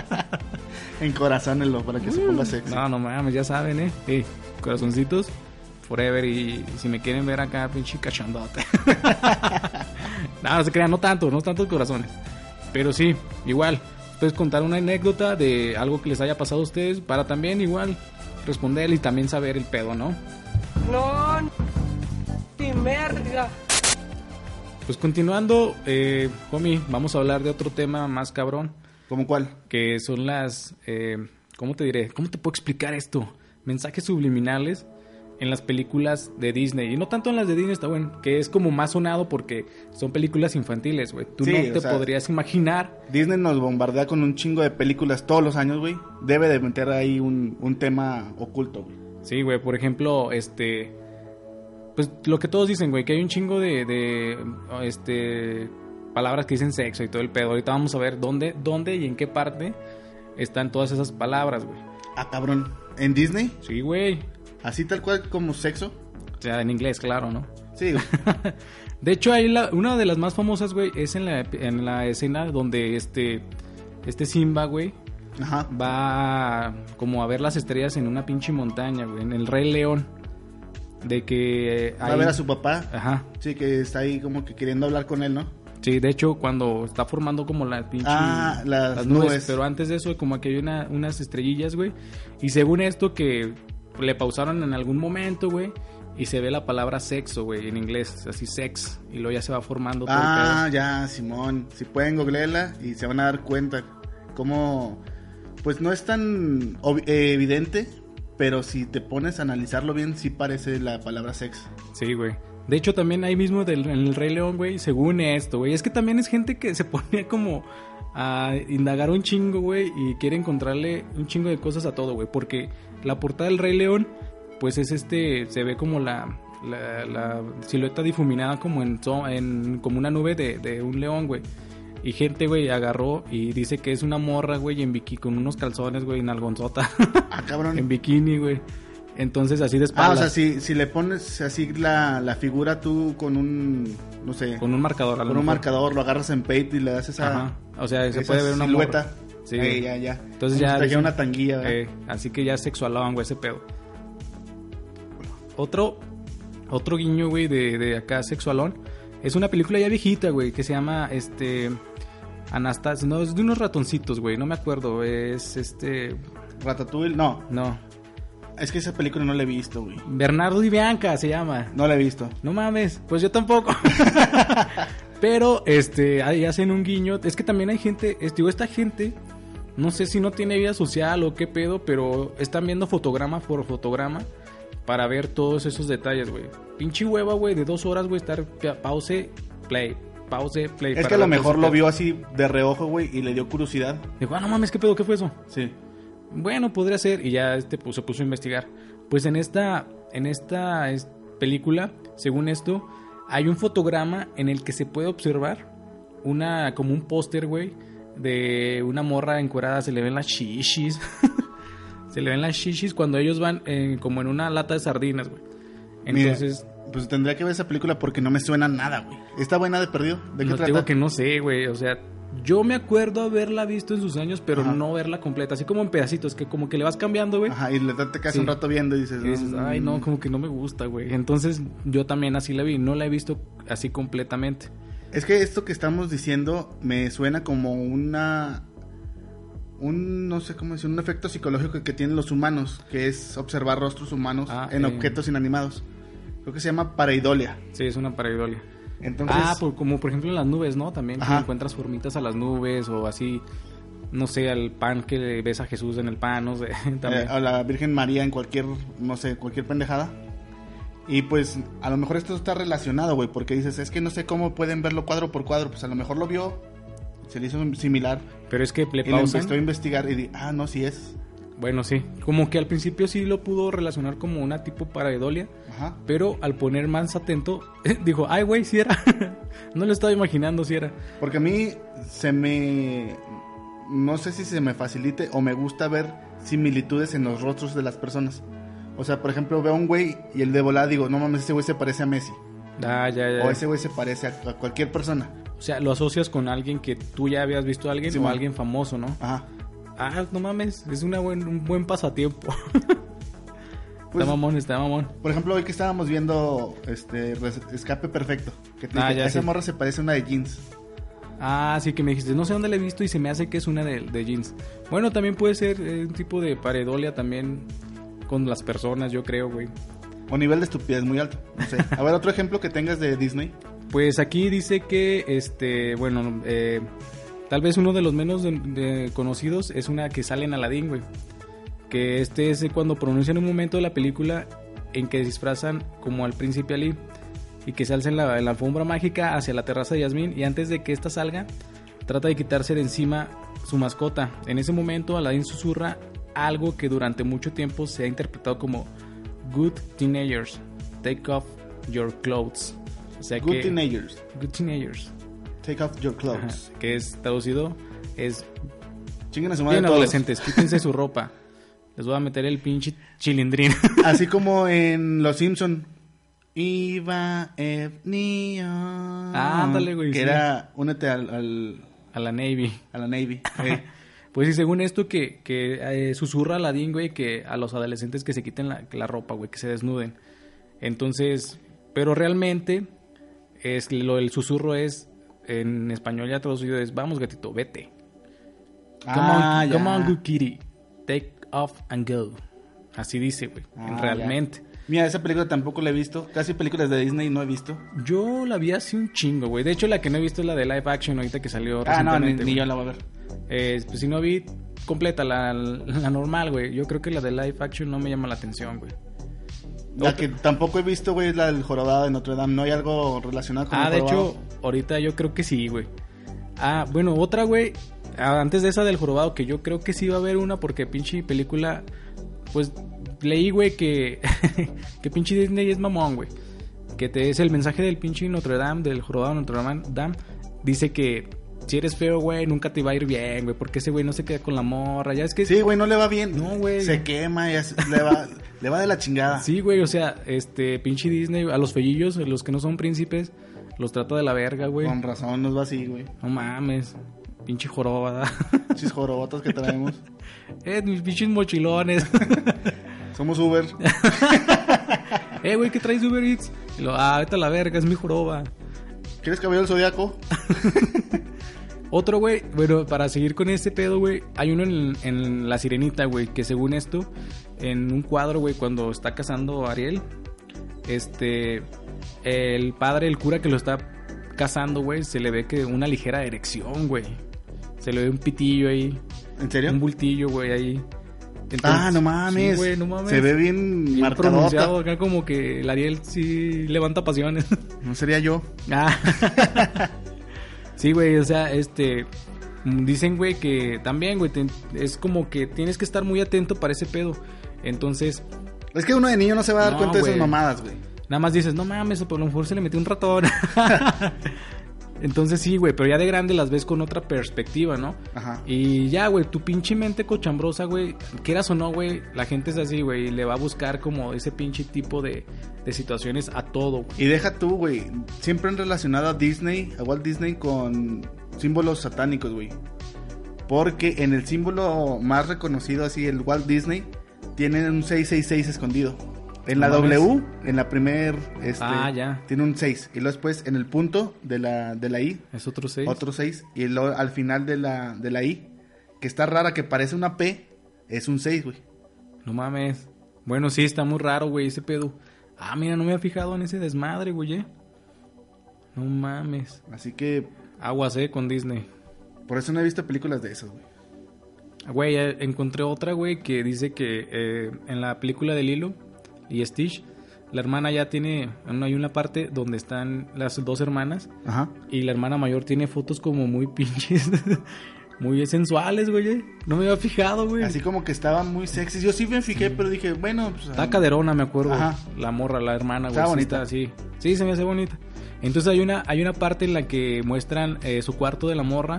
Speaker 5: Encorazánelo para que se ponga sexy.
Speaker 4: no, no mames, ya saben, ¿eh? Eh, corazoncitos. Forever y si me quieren ver acá, pinche cachondote. no, no se crean, no tanto, no tantos corazones. Pero sí, igual. Puedes contar una anécdota de algo que les haya pasado a ustedes para también igual responder y también saber el pedo, ¿no?
Speaker 6: No, ni merga.
Speaker 4: Pues continuando, eh, homie, vamos a hablar de otro tema más cabrón,
Speaker 5: ¿Cómo cuál?
Speaker 4: que son las, eh, ¿cómo te diré? ¿Cómo te puedo explicar esto? Mensajes subliminales en las películas de Disney. Y no tanto en las de Disney, está bueno, que es como más sonado porque son películas infantiles, güey. Tú
Speaker 5: Sí,
Speaker 4: no te
Speaker 5: sea-
Speaker 4: podrías imaginar.
Speaker 5: Disney nos bombardea con un chingo de películas todos los años, güey. Debe de meter ahí un, un tema oculto, güey.
Speaker 4: Sí, güey, por ejemplo, este... Pues lo que todos dicen, güey, que hay un chingo de, de, este, palabras que dicen sexo y todo el pedo. Ahorita vamos a ver dónde, dónde y en qué parte están todas esas palabras, güey.
Speaker 5: Ah, cabrón. ¿En Disney?
Speaker 4: Sí, güey.
Speaker 5: ¿Así tal cual como sexo?
Speaker 4: O sea, en inglés, claro, ¿no?
Speaker 5: Sí, güey.
Speaker 4: De hecho, ahí la, una de las más famosas, güey, es en la, en la escena donde este, este Simba, güey,
Speaker 5: Ajá.
Speaker 4: va como a ver las estrellas en una pinche montaña, güey, en el Rey León. De que... eh,
Speaker 5: Va a ver a su papá.
Speaker 4: Ajá.
Speaker 5: Sí, que está ahí como que queriendo hablar con él, ¿no?
Speaker 4: Sí, de hecho, cuando está formando como la pinche...
Speaker 5: Ah, las nubes.
Speaker 4: Pero antes de eso, como que hay una, unas estrellillas, güey. Y según esto, que le pausaron en algún momento, güey. Y se ve la palabra sexo, güey, en inglés. Así, sex. Y luego ya se va formando todo
Speaker 5: Ah, ya, Simón. Si pueden googlearla y se van a dar cuenta cómo... Pues no es tan eh, evidente, pero si te pones a analizarlo bien, sí parece la palabra sex.
Speaker 4: Sí, güey. De hecho, también ahí mismo del, en el Rey León, güey, según esto, güey. Es que también es gente que se pone como a indagar un chingo, güey, y quiere encontrarle un chingo de cosas a todo, güey. Porque la portada del Rey León, pues es este, se ve como la, la, la silueta difuminada como en, en como una nube de, de un león, güey. Y gente, güey, agarró y dice que es una morra, güey, en bikini, con unos calzones, güey, en algonzota.
Speaker 5: Ah, cabrón.
Speaker 4: en bikini, güey. Entonces, así de
Speaker 5: Ah,
Speaker 4: espaldas.
Speaker 5: o sea, si, si le pones así la, la figura tú con un, no sé,
Speaker 4: Con un marcador.
Speaker 5: con un
Speaker 4: mejor.
Speaker 5: marcador, lo agarras en Paint y le das esa,
Speaker 4: Ajá. O sea, se puede ver una
Speaker 5: silueta.
Speaker 4: morra. Sí.
Speaker 5: Ya, ya.
Speaker 4: Entonces
Speaker 5: Como
Speaker 4: ya dicen-
Speaker 5: una tanguilla.
Speaker 4: Eh, así que ya sexualaban, güey, ese pedo. Otro, otro guiño, güey, de, de acá sexualón. Es una película ya viejita, güey, que se llama, este... Anastasia, no, es de unos ratoncitos, güey, no me acuerdo, es este...
Speaker 5: Ratatouille, no.
Speaker 4: No,
Speaker 5: Es que esa película no la he visto, güey.
Speaker 4: Bernardo y Bianca se llama.
Speaker 5: No la he visto.
Speaker 4: No mames, pues yo tampoco. Pero, este, ahí hacen un guiño. Es que también hay gente, es- digo, esta gente, no sé si no tiene vida social o qué pedo, pero están viendo fotograma por fotograma para ver todos esos detalles, güey. Pinche hueva, güey, de dos horas, güey, estar pa- pause, play, pause, play.
Speaker 5: Es que a lo mejor lo vio así de reojo, güey, y le dio curiosidad.
Speaker 4: Digo, ah, no mames, qué pedo, qué fue eso.
Speaker 5: Sí.
Speaker 4: Bueno, podría ser. Y ya este pues, se puso a investigar. Pues en esta, en esta es- película, según esto, hay un fotograma en el que se puede observar una, como un póster, güey, de una morra encuerada. Se le ven las shishis. se le ven las shishis cuando ellos van eh, como en una lata de sardinas, güey. Entonces,
Speaker 5: Mira, pues tendría que ver esa película porque no me suena nada, güey. ¿Está buena de perdido? ¿De qué
Speaker 4: no
Speaker 5: trata?
Speaker 4: digo que no sé, güey. O sea, yo me acuerdo haberla visto en sus años, pero
Speaker 5: Ajá.
Speaker 4: no verla completa. Así como en pedacitos, que como que le vas cambiando, güey.
Speaker 5: Ajá, y le te quedas
Speaker 4: Sí.
Speaker 5: un rato viendo y dices...
Speaker 4: Y dices,
Speaker 5: "Mm".
Speaker 4: ay, no, como que no me gusta, güey. Entonces, yo también así la vi. No la he visto así completamente.
Speaker 5: Es que esto que estamos diciendo me suena como una... Un, no sé cómo decir, un efecto psicológico que tienen los humanos, que es observar rostros humanos
Speaker 4: Ah,
Speaker 5: en
Speaker 4: eh.
Speaker 5: objetos inanimados. Creo que se llama pareidolia.
Speaker 4: Sí, es una pareidolia.
Speaker 5: Entonces,
Speaker 4: ah, por- como por ejemplo en las nubes, ¿no? También que encuentras formitas a las nubes o así, no sé, al pan que ves a Jesús en el pan, no sé. También.
Speaker 5: eh, a la Virgen María en cualquier, no sé, cualquier pendejada. Y pues a lo mejor esto está relacionado, güey, porque dices, es que no sé cómo pueden verlo cuadro por cuadro. Pues a lo mejor lo vio, se le hizo similar,
Speaker 4: Pero es que le
Speaker 5: y
Speaker 4: pausan.
Speaker 5: empezó a investigar y di, ah, no, sí es.
Speaker 4: Bueno, sí. Como que al principio sí lo pudo relacionar como una tipo pareidolia.
Speaker 5: Ajá.
Speaker 4: Pero al poner más atento, dijo, ay, güey, si era. no lo estaba imaginando si era.
Speaker 5: Porque a mí se me... No sé si se me facilite o me gusta ver similitudes en los rostros de las personas. O sea, por ejemplo, veo a un güey y el de volada digo, no mames, ese güey se parece a Messi.
Speaker 4: Ah, ya, ya.
Speaker 5: O ese güey se parece a, a cualquier persona.
Speaker 4: O sea, lo asocias con alguien que tú ya habías visto a alguien
Speaker 5: Sí,
Speaker 4: o
Speaker 5: man.
Speaker 4: alguien famoso, ¿no?
Speaker 5: Ajá.
Speaker 4: Ah, no mames, es una buen, un buen pasatiempo.
Speaker 5: Pues,
Speaker 4: está mamón, está mamón.
Speaker 5: por ejemplo, hoy que estábamos viendo este Escape Perfecto, que te
Speaker 4: Ah,
Speaker 5: dije,
Speaker 4: ya,
Speaker 5: esa
Speaker 4: sí.
Speaker 5: morra se parece a una de jeans.
Speaker 4: Ah, sí que me dijiste, no sé dónde la he visto y se me hace que es una de, de jeans. Bueno, también puede ser eh, un tipo de pareidolia también con las personas, yo creo, güey.
Speaker 5: O nivel de estupidez muy alto. No sé. A ver, otro ejemplo que tengas de Disney.
Speaker 4: Pues aquí dice que, este, bueno, eh, tal vez uno de los menos de- de conocidos es una que sale en Aladdin, güey. Que este es cuando pronuncian un momento de la película en que disfrazan como al príncipe Ali y que se alza en la, en la alfombra mágica hacia la terraza de Yasmín y antes de que ésta salga trata de quitarse de encima su mascota. En ese momento Aladdin susurra algo que durante mucho tiempo se ha interpretado como Good Teenagers, take off your clothes. O sea
Speaker 5: Good
Speaker 4: que,
Speaker 5: teenagers.
Speaker 4: Good Teenagers.
Speaker 5: Take off your
Speaker 4: Ajá,
Speaker 5: clothes.
Speaker 4: que es traducido, es
Speaker 5: Chinguen a su madre
Speaker 4: bien
Speaker 5: todos.
Speaker 4: adolescentes, quítense su ropa. Les voy a meter el pinche chilindrín.
Speaker 5: Así como en Los Simpson Iba Evnio.
Speaker 4: Ah, güey,
Speaker 5: Que
Speaker 4: sí.
Speaker 5: era, únete al, al-
Speaker 4: A la Navy.
Speaker 5: a la Navy. Eh,
Speaker 4: Pues sí, según esto que, que eh, susurra Aladdin, güey, que a los adolescentes que se quiten la, la ropa, güey, que se desnuden. Entonces, pero realmente es lo el susurro es en español ya traducido es vamos gatito, vete. Come
Speaker 5: Ah,
Speaker 4: on,
Speaker 5: ya.
Speaker 4: come on good kitty, take off and go. Así dice, güey,
Speaker 5: Ah,
Speaker 4: realmente.
Speaker 5: Mira, esa película tampoco la he visto. Casi películas de Disney no he visto.
Speaker 4: Yo la vi hace un chingo, güey. De hecho, la que no he visto es la de live action ahorita que salió
Speaker 5: Ah, no, ni, ni yo la voy a ver.
Speaker 4: Eh, pues si no vi completa la, la normal, güey. Yo creo que la de live action no me llama la atención, güey.
Speaker 5: La que tampoco he visto, güey, es la del jorobado de Notre Dame. ¿No hay algo relacionado con
Speaker 4: Ah,
Speaker 5: el
Speaker 4: de hecho, ahorita yo creo que sí, güey. Ah, bueno, otra, güey. ah, Antes de esa del jorobado, que yo creo que sí va a haber una porque pinche película, pues leí, güey, que, que pinche Disney es mamón, güey. Que te es el mensaje del pinche Notre Dame, del jorobado Notre Dame, dice que si eres feo, güey, nunca te va a ir bien, güey, porque ese güey no se queda con la morra, ya es que...
Speaker 5: Sí, güey, no le va bien.
Speaker 4: No, güey.
Speaker 5: Se quema y así- le, va, le va de la chingada.
Speaker 4: Sí, güey, o sea, este pinche Disney, a los fellillos, los que no son príncipes, los trata de la verga, güey.
Speaker 5: Con razón nos va así, güey.
Speaker 4: No mames, pinche joroba.
Speaker 5: Chis jorobotas que traemos.
Speaker 4: eh, mis pinches mochilones.
Speaker 5: Somos Uber.
Speaker 4: eh, güey, ¿qué traes Uber Eats? Y lo, ah, vete a la verga, es mi joroba.
Speaker 5: ¿Quieres cabello del zodiaco?
Speaker 4: Otro, güey, bueno, para seguir con este pedo, güey, hay uno en, en La Sirenita, güey, que según esto, en un cuadro, güey, cuando está casando a Ariel, este, el padre, el cura que lo está casando, güey, se le ve que una ligera erección, güey. Se le ve un pitillo ahí,
Speaker 5: ¿En serio?
Speaker 4: un bultillo, güey, ahí. Entonces-
Speaker 5: ah, no mames.
Speaker 4: Sí, güey, no mames.
Speaker 5: Se ve bien,
Speaker 4: Bien
Speaker 5: marcadota.
Speaker 4: pronunciado acá como que el Ariel sí levanta pasiones.
Speaker 5: No sería yo.
Speaker 4: Ah. sí, güey, o sea, este dicen, güey, que también, güey, te- es como que tienes que estar muy atento para ese pedo. Entonces,
Speaker 5: Es que uno de niño no se va a dar
Speaker 4: No,
Speaker 5: cuenta de esas mamadas, güey.
Speaker 4: nada más dices, "No mames, a lo mejor se le metió un ratón." Entonces sí, güey, pero ya de grande las ves con otra perspectiva, ¿no?
Speaker 5: Ajá.
Speaker 4: Y ya, güey, tu pinche mente cochambrosa, güey, quieras o no, güey, la gente es así, güey, y le va a buscar como ese pinche tipo de, de situaciones a todo, güey.
Speaker 5: Y deja tú, güey. Siempre han relacionado a Disney, a Walt Disney, con símbolos satánicos, güey. Porque en el símbolo más reconocido, así, el Walt Disney, tiene un 666 escondido. En la. W, en la primer, este,
Speaker 4: Ah, ya.
Speaker 5: tiene un 6. Y luego después, en el punto de la, de la I,
Speaker 4: Es otro seis.
Speaker 5: otro 6. Y luego al final de la, de la I, que está rara, que parece una P, es un 6, güey.
Speaker 4: No mames. Bueno, sí, está muy raro, güey, ese pedo. Ah, mira, no me había fijado en ese desmadre, güey. eh. No mames.
Speaker 5: Así que,
Speaker 4: Aguas, eh, con Disney.
Speaker 5: por eso no he visto películas de esas, güey.
Speaker 4: Güey, eh, encontré otra, güey, que dice que eh, en la película de Lilo y Stitch, la hermana ya tiene, no hay una parte donde están las dos hermanas
Speaker 5: Ajá.
Speaker 4: y la hermana mayor tiene fotos como muy pinches, muy sensuales, güey. eh. No me había fijado, güey.
Speaker 5: Así como que estaba muy sexy. Yo sí me fijé, pero dije, bueno, pues.
Speaker 4: Está caderona, me acuerdo.
Speaker 5: Ajá.
Speaker 4: La morra, la hermana, güey.
Speaker 5: Está
Speaker 4: sí
Speaker 5: bonita.
Speaker 4: así. Sí, se me hace bonita. Entonces hay una, hay una parte en la que muestran eh, su cuarto de la morra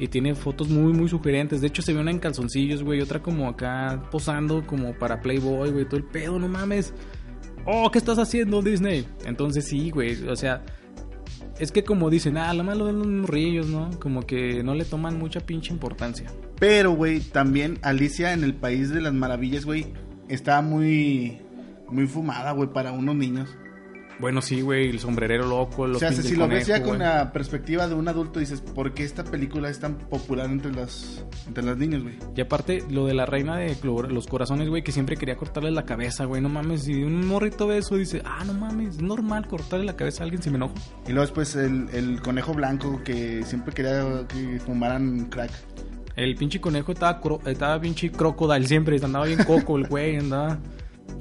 Speaker 4: y tiene fotos muy, muy sugerentes. De hecho, se ve una en calzoncillos, güey. Otra como acá posando como para Playboy, güey. Todo el pedo, no mames. Oh, ¿qué estás haciendo, Disney? Entonces sí, güey. O sea, es que como dicen, ah, lo malo de los morrillos, ¿no? Como que no le toman mucha pinche importancia.
Speaker 5: Pero, güey, también Alicia en el País de las Maravillas, güey, estaba muy. Muy fumada, güey, para unos niños.
Speaker 4: Bueno, sí, güey. El sombrerero loco, los
Speaker 5: o sea, si lo ves ya con la perspectiva de un adulto, dices, ¿por qué esta película es tan popular entre las, entre las niños, güey?
Speaker 4: Y aparte, lo de la reina de los corazones, güey, que siempre quería cortarle la cabeza, güey. No mames, si un morrito ve eso, dice, ah, no mames, es normal cortarle la cabeza a alguien si me enojo.
Speaker 5: Y luego después el, el conejo blanco que siempre quería que fumaran crack.
Speaker 4: El pinche conejo estaba, cro- estaba pinche crocodile siempre, andaba bien coco el güey, andaba.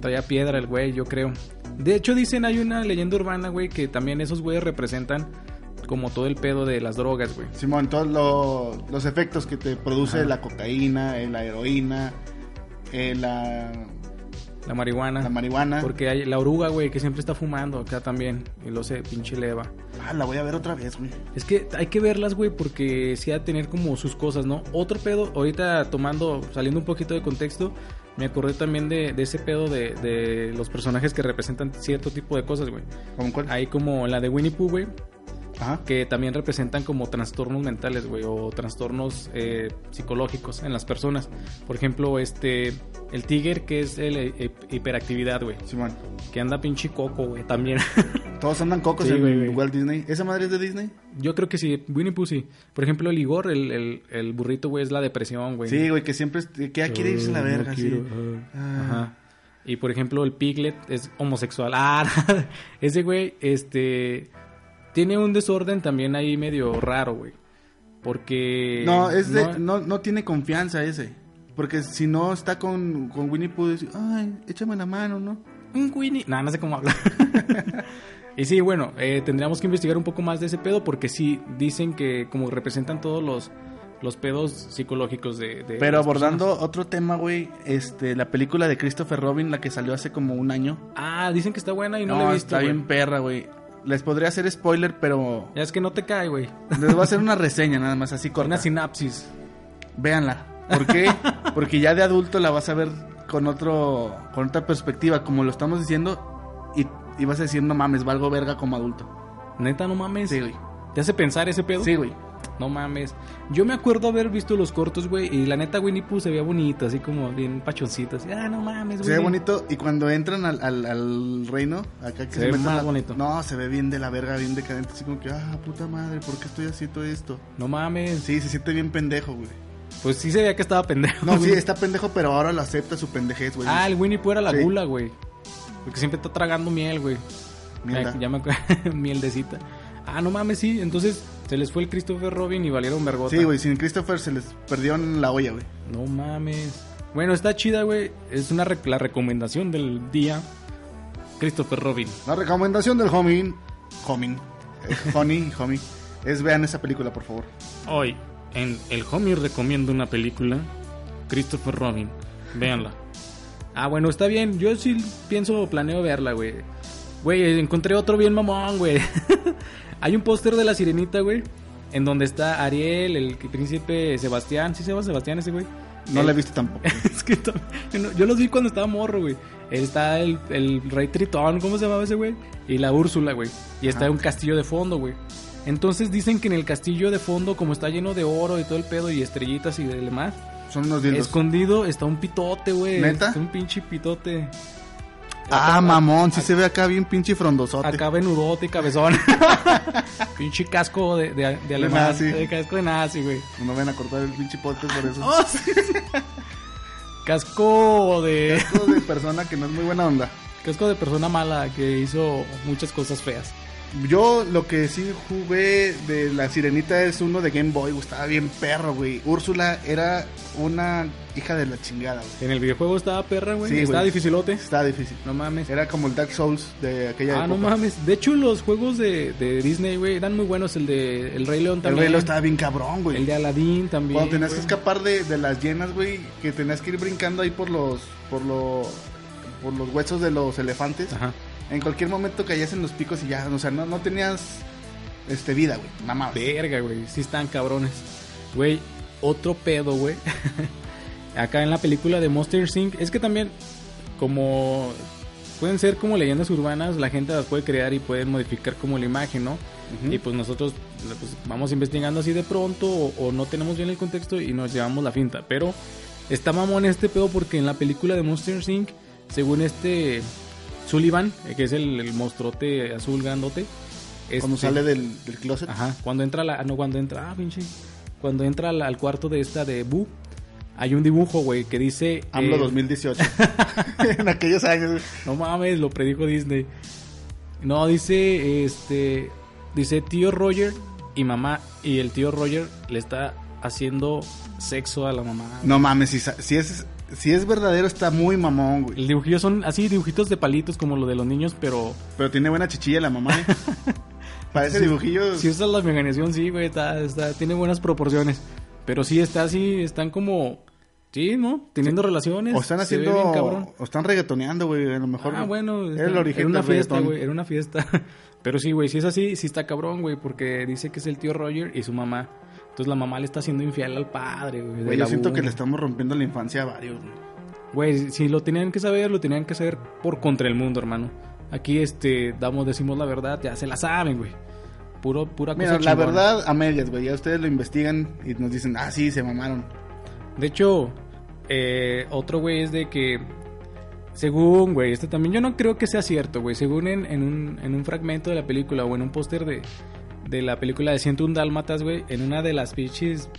Speaker 4: Traía piedra el güey, yo creo. De hecho, dicen, hay una leyenda urbana, güey, que también esos güeyes representan como todo el pedo de las drogas, güey.
Speaker 5: Simón, todos lo- los efectos que te produce
Speaker 4: Ajá.
Speaker 5: la cocaína, eh, la heroína, eh, la,
Speaker 4: La marihuana.
Speaker 5: la marihuana.
Speaker 4: Porque hay la oruga, güey, que siempre está fumando acá también. Y lo sé, pinche leva.
Speaker 5: Ah, la voy a ver otra vez, güey.
Speaker 4: Es que hay que verlas, güey, porque sí ha de tener como sus cosas, ¿no? Otro pedo, ahorita tomando, saliendo un poquito de contexto, me acordé también de, de ese pedo de, de los personajes que representan cierto tipo de cosas, güey.
Speaker 5: ¿Cómo cuál?
Speaker 4: Hay como la de Winnie Pooh, güey,
Speaker 5: Ajá.
Speaker 4: que también representan como trastornos mentales, güey, o trastornos eh, psicológicos en las personas. Por ejemplo, este, el Tiger, que es el eh, hiperactividad, güey,
Speaker 5: Simón.
Speaker 4: que anda pinche coco, güey, también.
Speaker 5: Todos andan cocos
Speaker 4: Sí,
Speaker 5: en. Walt Disney. ¿Esa madre es de Disney?
Speaker 4: Yo creo que sí, Winnie Pooh sí. Por ejemplo, el Igor, el, el, el burrito, güey, es la depresión, güey.
Speaker 5: Sí, güey, que siempre que ya quiere irse a la
Speaker 4: Oh, no
Speaker 5: verga, sí.
Speaker 4: quiero, ah. Ajá. Y por ejemplo, el Piglet es homosexual. Ah, ese güey, este. Tiene un desorden también ahí medio raro, güey. Porque.
Speaker 5: No, es de, no, no tiene confianza ese. Porque si no está con, con Winnie Pooh, dice, ay, échame la mano, ¿no?
Speaker 4: Un Winnie. No, no sé cómo habla. y sí, bueno, eh, tendríamos que investigar un poco más de ese pedo porque sí dicen que como representan todos los, los pedos psicológicos de... de
Speaker 5: Pero abordando
Speaker 4: personas.
Speaker 5: otro tema, güey, este, la película de Christopher Robin, la que salió hace como un año.
Speaker 4: Ah, dicen que está buena y no,
Speaker 5: No,
Speaker 4: la he visto,
Speaker 5: está bien perra, güey. Les podría hacer spoiler, pero
Speaker 4: Ya es que no te cae, güey.
Speaker 5: les voy a hacer una reseña nada más, así corta.
Speaker 4: Una sinapsis.
Speaker 5: Véanla. ¿Por qué? Porque ya de adulto la vas a ver con otro con otra perspectiva, como lo estamos diciendo, y, y vas a decir, no mames, valgo verga como adulto.
Speaker 4: Neta, no mames.
Speaker 5: Sí, güey.
Speaker 4: ¿Te hace pensar ese pedo?
Speaker 5: Sí, güey.
Speaker 4: No mames. Yo me acuerdo haber visto los cortos, güey, y la neta Winnie Pooh se veía bonita, así como bien pachoncita. Así, ah, no mames, güey.
Speaker 5: Se ve bonito y cuando entran al, al, al reino, acá que
Speaker 4: Se ve
Speaker 5: meten
Speaker 4: más
Speaker 5: la-
Speaker 4: bonito.
Speaker 5: No, se ve bien de la verga, bien decadente, así como que, ah, puta madre, ¿por qué estoy haciendo esto?
Speaker 4: No mames.
Speaker 5: Sí, se siente bien pendejo, güey.
Speaker 4: Pues sí se veía que estaba pendejo.
Speaker 5: No, sí, está pendejo, pero ahora lo acepta su pendejez, güey.
Speaker 4: Ah, el Winnie Pooh era la
Speaker 5: Sí.
Speaker 4: gula, güey. Porque siempre está tragando miel, güey. Ya, ya me acuerdo. Mieldecita. Ah, no mames, sí. Entonces se les fue el Christopher Robin y valieron vergota.
Speaker 5: Sí, güey, sin Christopher se les perdió en la olla, güey.
Speaker 4: No mames. Bueno, está chida, güey. Es una rec- la recomendación del día. Christopher Robin.
Speaker 5: La recomendación del homie, homie, eh, honey, homie, es vean esa película, por favor.
Speaker 4: Hoy, en El Homie recomiendo una película. Christopher Robin. Véanla. Ah, bueno, está bien. Yo sí pienso, planeo verla, güey. Güey, encontré otro bien mamón, güey. Hay un póster de la sirenita, güey. En donde está Ariel, el príncipe Sebastián. ¿Sí se llama Sebastián ese güey?
Speaker 5: No la he visto tampoco.
Speaker 4: es que yo, los vi cuando estaba morro, güey. Está el, el rey Tritón, ¿cómo se llamaba ese güey? Y la Úrsula, güey. Y está
Speaker 5: Ajá.
Speaker 4: un castillo de fondo, güey. Entonces dicen que en el castillo de fondo, como está lleno de oro y todo el pedo y estrellitas y demás,
Speaker 5: Son unos dildos.
Speaker 4: escondido está un pitote, güey.
Speaker 5: ¿Neta?
Speaker 4: Está un pinche pitote.
Speaker 5: Ah, mamón, sí se ve acá bien pinche frondosote.
Speaker 4: Acá venudote y cabezón. pinche casco de, de, de alemán.
Speaker 5: nazi.
Speaker 4: De casco de nazi, güey.
Speaker 5: No ven a cortar el pinche podcast por eso.
Speaker 4: Oh, sí. casco de...
Speaker 5: Esto de persona que no es muy buena onda.
Speaker 4: Casco de persona mala que hizo muchas cosas feas.
Speaker 5: Yo lo que sí jugué de la sirenita es uno de Game Boy, estaba bien perro, güey. Úrsula era una hija de la chingada, güey.
Speaker 4: En el videojuego estaba perra, güey.
Speaker 5: Sí,
Speaker 4: estaba
Speaker 5: güey.
Speaker 4: dificilote.
Speaker 5: Estaba difícil.
Speaker 4: No mames.
Speaker 5: Era como el Dark Souls de aquella
Speaker 4: Ah, no
Speaker 5: época.
Speaker 4: mames. De hecho, los juegos de, de Disney, güey, eran muy buenos. El de El Rey León
Speaker 5: El
Speaker 4: también.
Speaker 5: reloj estaba bien cabrón, güey.
Speaker 4: El de Aladdin también.
Speaker 5: Cuando tenías que escapar de, de las llenas, güey, que tenías que ir brincando ahí por los por los por los huesos de los elefantes.
Speaker 4: Ajá.
Speaker 5: En cualquier momento caías en los picos y ya, o sea, no, no tenías este vida, güey, mamá.
Speaker 4: Verga, güey. Sí están cabrones. Güey, otro pedo, güey. Acá en la película de Monster Inc. Es que también, como pueden ser como leyendas urbanas, la gente las puede crear y pueden modificar como la imagen, ¿no? Y pues nosotros pues, vamos investigando así de pronto o, o no tenemos bien el contexto y nos llevamos la finta. Pero está mamón este pedo porque en la película de Monster Inc., según este Sullivan, eh, que es el, el monstruote azul grandote,
Speaker 5: Cuando
Speaker 4: este-
Speaker 5: sale del, del closet.
Speaker 4: Ajá, cuando entra la. No, cuando entra. Ah, pinche. Cuando entra al, al cuarto de esta de Boo, hay un dibujo, güey, que dice.
Speaker 5: AMLO
Speaker 4: eh,
Speaker 5: 2018. en aquellos años.
Speaker 4: No mames, lo predijo Disney. No, dice. Este. Dice tío Roger y mamá. Y el tío Roger le está haciendo sexo a la mamá.
Speaker 5: No mames, si, si es si es verdadero está muy mamón, güey.
Speaker 4: El dibujillo son así, dibujitos de palitos como lo de los niños, pero.
Speaker 5: Pero tiene buena chichilla la mamá. ¿eh? Parece
Speaker 4: Sí,
Speaker 5: dibujillo.
Speaker 4: Si usas la imaginación, sí, güey, está, está, tiene buenas proporciones. Pero sí está así, están como. Sí, ¿no? Teniendo relaciones.
Speaker 5: o están haciendo
Speaker 4: bien cabrón.
Speaker 5: o están reggaetoneando, güey, a lo mejor.
Speaker 4: Ah, bueno,
Speaker 5: era el origen
Speaker 4: era una fiesta, güey, era una fiesta. Pero sí, güey, si es así, sí está cabrón, güey, porque dice que es el tío Roger y su mamá. Entonces la mamá le está haciendo infiel al padre, güey.
Speaker 5: Güey, yo siento que le estamos rompiendo la infancia a varios, güey.
Speaker 4: Güey, si lo tenían que saber, lo tenían que saber por contra el mundo, hermano. Aquí, este, damos, decimos la verdad, ya se la saben, güey. Puro, pura cosa
Speaker 5: Mira, la verdad a medias, güey. Ya ustedes lo investigan y nos dicen, ah, sí, se mamaron.
Speaker 4: De hecho, eh, otro güey es de que, según, güey, esto también yo no creo que sea cierto, güey. Según en, en un, en un fragmento de la película o en un póster de, de la película de 101 Dálmatas, güey, en una de las pinches,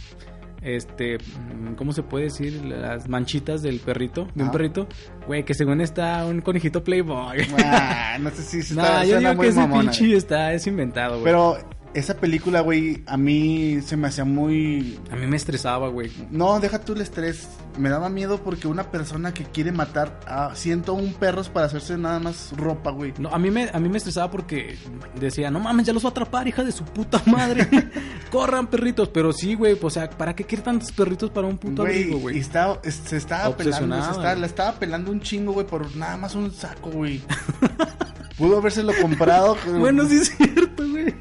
Speaker 4: este, mm, ¿cómo se puede decir? Las manchitas del perrito, de un perrito, güey, que según está un conejito Playboy.
Speaker 5: Ah, no sé si se está,
Speaker 4: yo
Speaker 5: suena
Speaker 4: digo que ese
Speaker 5: mamona,
Speaker 4: pinche está, es inventado, güey.
Speaker 5: Pero esa película, güey, a mí se me hacía muy...
Speaker 4: A mí me estresaba, güey.
Speaker 5: No, deja tú el estrés. Me daba miedo porque una persona que quiere matar a 101 perros para hacerse nada más ropa, güey.
Speaker 4: No, a mí me, a mí me estresaba porque decía, no mames, ya los va a atrapar, hija de su puta madre. Corran, perritos. Pero sí, güey, pues, o sea, ¿para qué quiere tantos perritos para un puto
Speaker 5: Güey,
Speaker 4: abrigo,
Speaker 5: y
Speaker 4: güey?
Speaker 5: estaba, es- se estaba pelando, se estaba- la estaba pelando un chingo, güey, por nada más un saco, güey. Pudo habérselo comprado. pero-
Speaker 4: Bueno, sí es cierto, güey.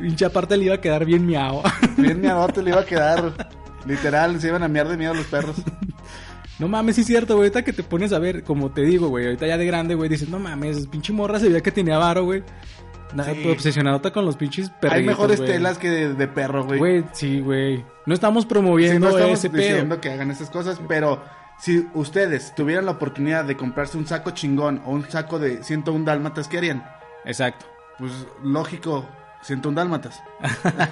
Speaker 4: Pinche aparte le iba a quedar bien miau.
Speaker 5: Bien miadote le iba a quedar. Literal, se iban a miar de miedo los perros.
Speaker 4: No mames, sí es cierto, güey. Ahorita que te pones a ver, como te digo, güey. Ahorita ya de grande, güey, dices, no mames, pinche morra se veía que tenía varo, güey.
Speaker 5: Sí.
Speaker 4: obsesionadota con los pinches perritos,
Speaker 5: Hay mejores telas que de, de perro, güey.
Speaker 4: Güey, sí, güey. No estamos
Speaker 5: Sí,
Speaker 4: promoviendo
Speaker 5: no estamos
Speaker 4: ese pedo.
Speaker 5: diciendo que hagan esas cosas, pero si ustedes tuvieran la oportunidad de comprarse un saco chingón o un saco de 101 dálmatas, ¿qué harían?
Speaker 4: Exacto.
Speaker 5: Pues lógico, 101 dálmatas.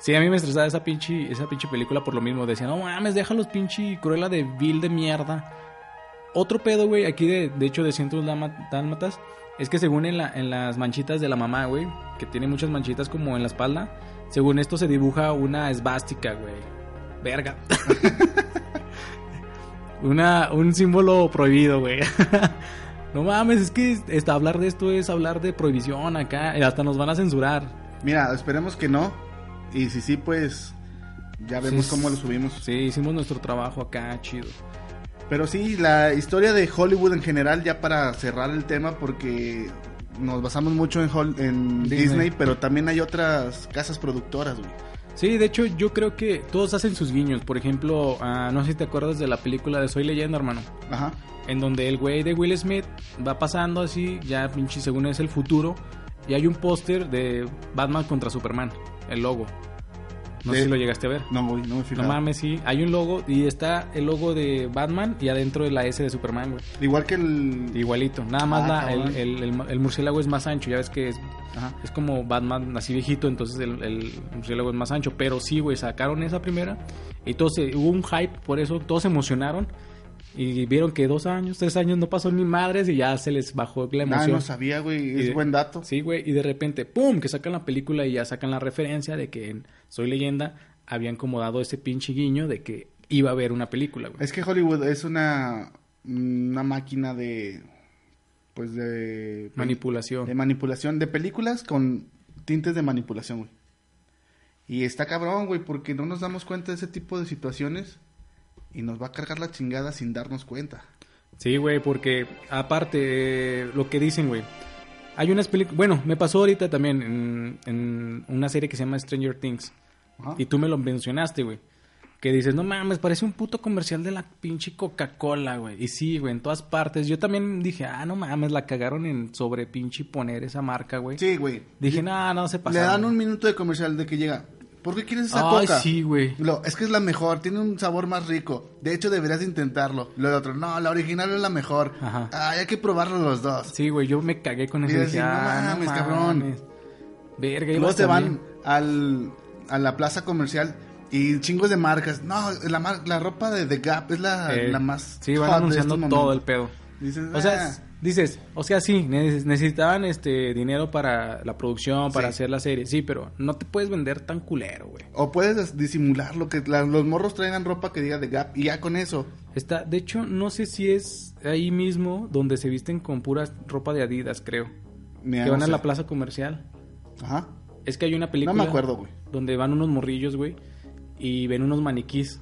Speaker 4: Sí, a mí me estresaba esa pinche, esa pinche película por lo mismo. Decía, no mames, déjalos pinche cruela de vil de mierda. Otro pedo, güey, aquí de, de hecho de cientos dálmatas, es que según en, la, en las manchitas de la mamá, güey, que tiene muchas manchitas como en la espalda, según esto se dibuja una esvástica, güey. Verga. una, un símbolo prohibido, güey. no mames, es que este, hablar de esto es hablar de prohibición acá. hasta nos van a censurar.
Speaker 5: Mira, esperemos que no. Y si sí, pues ya vemos
Speaker 4: Sí,
Speaker 5: cómo lo subimos.
Speaker 4: Sí, hicimos nuestro trabajo acá, chido.
Speaker 5: Pero sí, la historia de Hollywood en general, ya para cerrar el tema, porque nos basamos mucho en, Hol- en
Speaker 4: Disney.
Speaker 5: Disney. pero también hay otras casas productoras, güey.
Speaker 4: Sí, de hecho yo creo que todos hacen sus guiños. Por ejemplo, ah, no sé si te acuerdas de la película de Soy Leyenda, hermano.
Speaker 5: Ajá.
Speaker 4: En donde el güey de Will Smith va pasando así, ya pinche según es el futuro. Y hay un póster de Batman contra Superman, el logo. No sé si lo llegaste a ver.
Speaker 5: No, güey, no me fijaba.
Speaker 4: No mames, sí. Hay un logo y está el logo de Batman y adentro de la S de Superman, güey.
Speaker 5: Igual que el...
Speaker 4: Igualito. Nada más
Speaker 5: Ah,
Speaker 4: la- el, el- el- el murciélago es más ancho. Ya ves que es
Speaker 5: Ajá.
Speaker 4: es como Batman así viejito, entonces el, murciélago es más ancho. Pero sí, güey, sacaron esa primera y todos hubo un hype por eso, todos se emocionaron y vieron que dos años, tres años no pasó ni madres y ya se les bajó la
Speaker 5: Ah,
Speaker 4: emoción.
Speaker 5: no sabía, güey. Es
Speaker 4: de-
Speaker 5: buen dato.
Speaker 4: Sí, güey, y de repente, ¡pum! que sacan la película y ya sacan la referencia de que en Soy Leyenda habían como dado ese pinche guiño de que iba a haber una película, güey.
Speaker 5: Es que Hollywood es una, una máquina de... Pues de...
Speaker 4: Manipulación.
Speaker 5: De manipulación de películas con tintes de manipulación, güey. Y está cabrón, güey, porque no nos damos cuenta de ese tipo de situaciones y nos va a cargar la chingada sin darnos cuenta.
Speaker 4: Sí, güey, porque aparte, eh, lo que dicen, güey. Hay unas películas. Bueno, me pasó ahorita también en, en una serie que se llama Stranger Things.
Speaker 5: Ajá.
Speaker 4: Y tú me lo mencionaste, güey. Que dices, no mames, parece un puto comercial de la pinche Coca-Cola, güey. Y sí, güey, en todas partes. Yo también dije, ah, no mames, la cagaron en sobre pinche poner esa marca, güey.
Speaker 5: Sí, güey.
Speaker 4: Dije, no, no se
Speaker 5: Le
Speaker 4: pasa.
Speaker 5: dan un minuto de comercial de que llega. ¿Por qué quieres esa
Speaker 4: Ay,
Speaker 5: coca?
Speaker 4: sí, güey.
Speaker 5: Lo, es que es la mejor, tiene un sabor más rico. De hecho, deberías intentarlo. Lo de otro, no, la original es la mejor.
Speaker 4: Ajá.
Speaker 5: Ay, hay que probarlo los dos.
Speaker 4: Sí, güey, yo me cagué con
Speaker 5: Y
Speaker 4: eso.
Speaker 5: decir,
Speaker 4: Dije,
Speaker 5: no
Speaker 4: ah,
Speaker 5: mames, cabrón.
Speaker 4: Verga,
Speaker 5: Luego
Speaker 4: ibas
Speaker 5: se van al, a la plaza comercial y chingos de marcas. No, la, mar- la ropa de The Gap es la,
Speaker 4: Eh,
Speaker 5: la más.
Speaker 4: Sí, van anunciando
Speaker 5: estos
Speaker 4: todo el pedo.
Speaker 5: Dices,
Speaker 4: O sea,
Speaker 5: "Ah".
Speaker 4: Dices, o sea, sí, neces- necesitaban este dinero para la producción, para
Speaker 5: Sí.
Speaker 4: hacer la serie, sí, pero no te puedes vender tan culero, güey.
Speaker 5: O puedes disimular lo que la- los morros traigan ropa que diga The Gap y ya con eso.
Speaker 4: Está, de hecho, no sé si es ahí mismo donde se visten con pura ropa de Adidas, creo.
Speaker 5: Mira,
Speaker 4: que van a la plaza comercial.
Speaker 5: Ajá.
Speaker 4: Es que hay una película
Speaker 5: No me acuerdo, güey.
Speaker 4: donde van unos morrillos, güey, y ven unos maniquís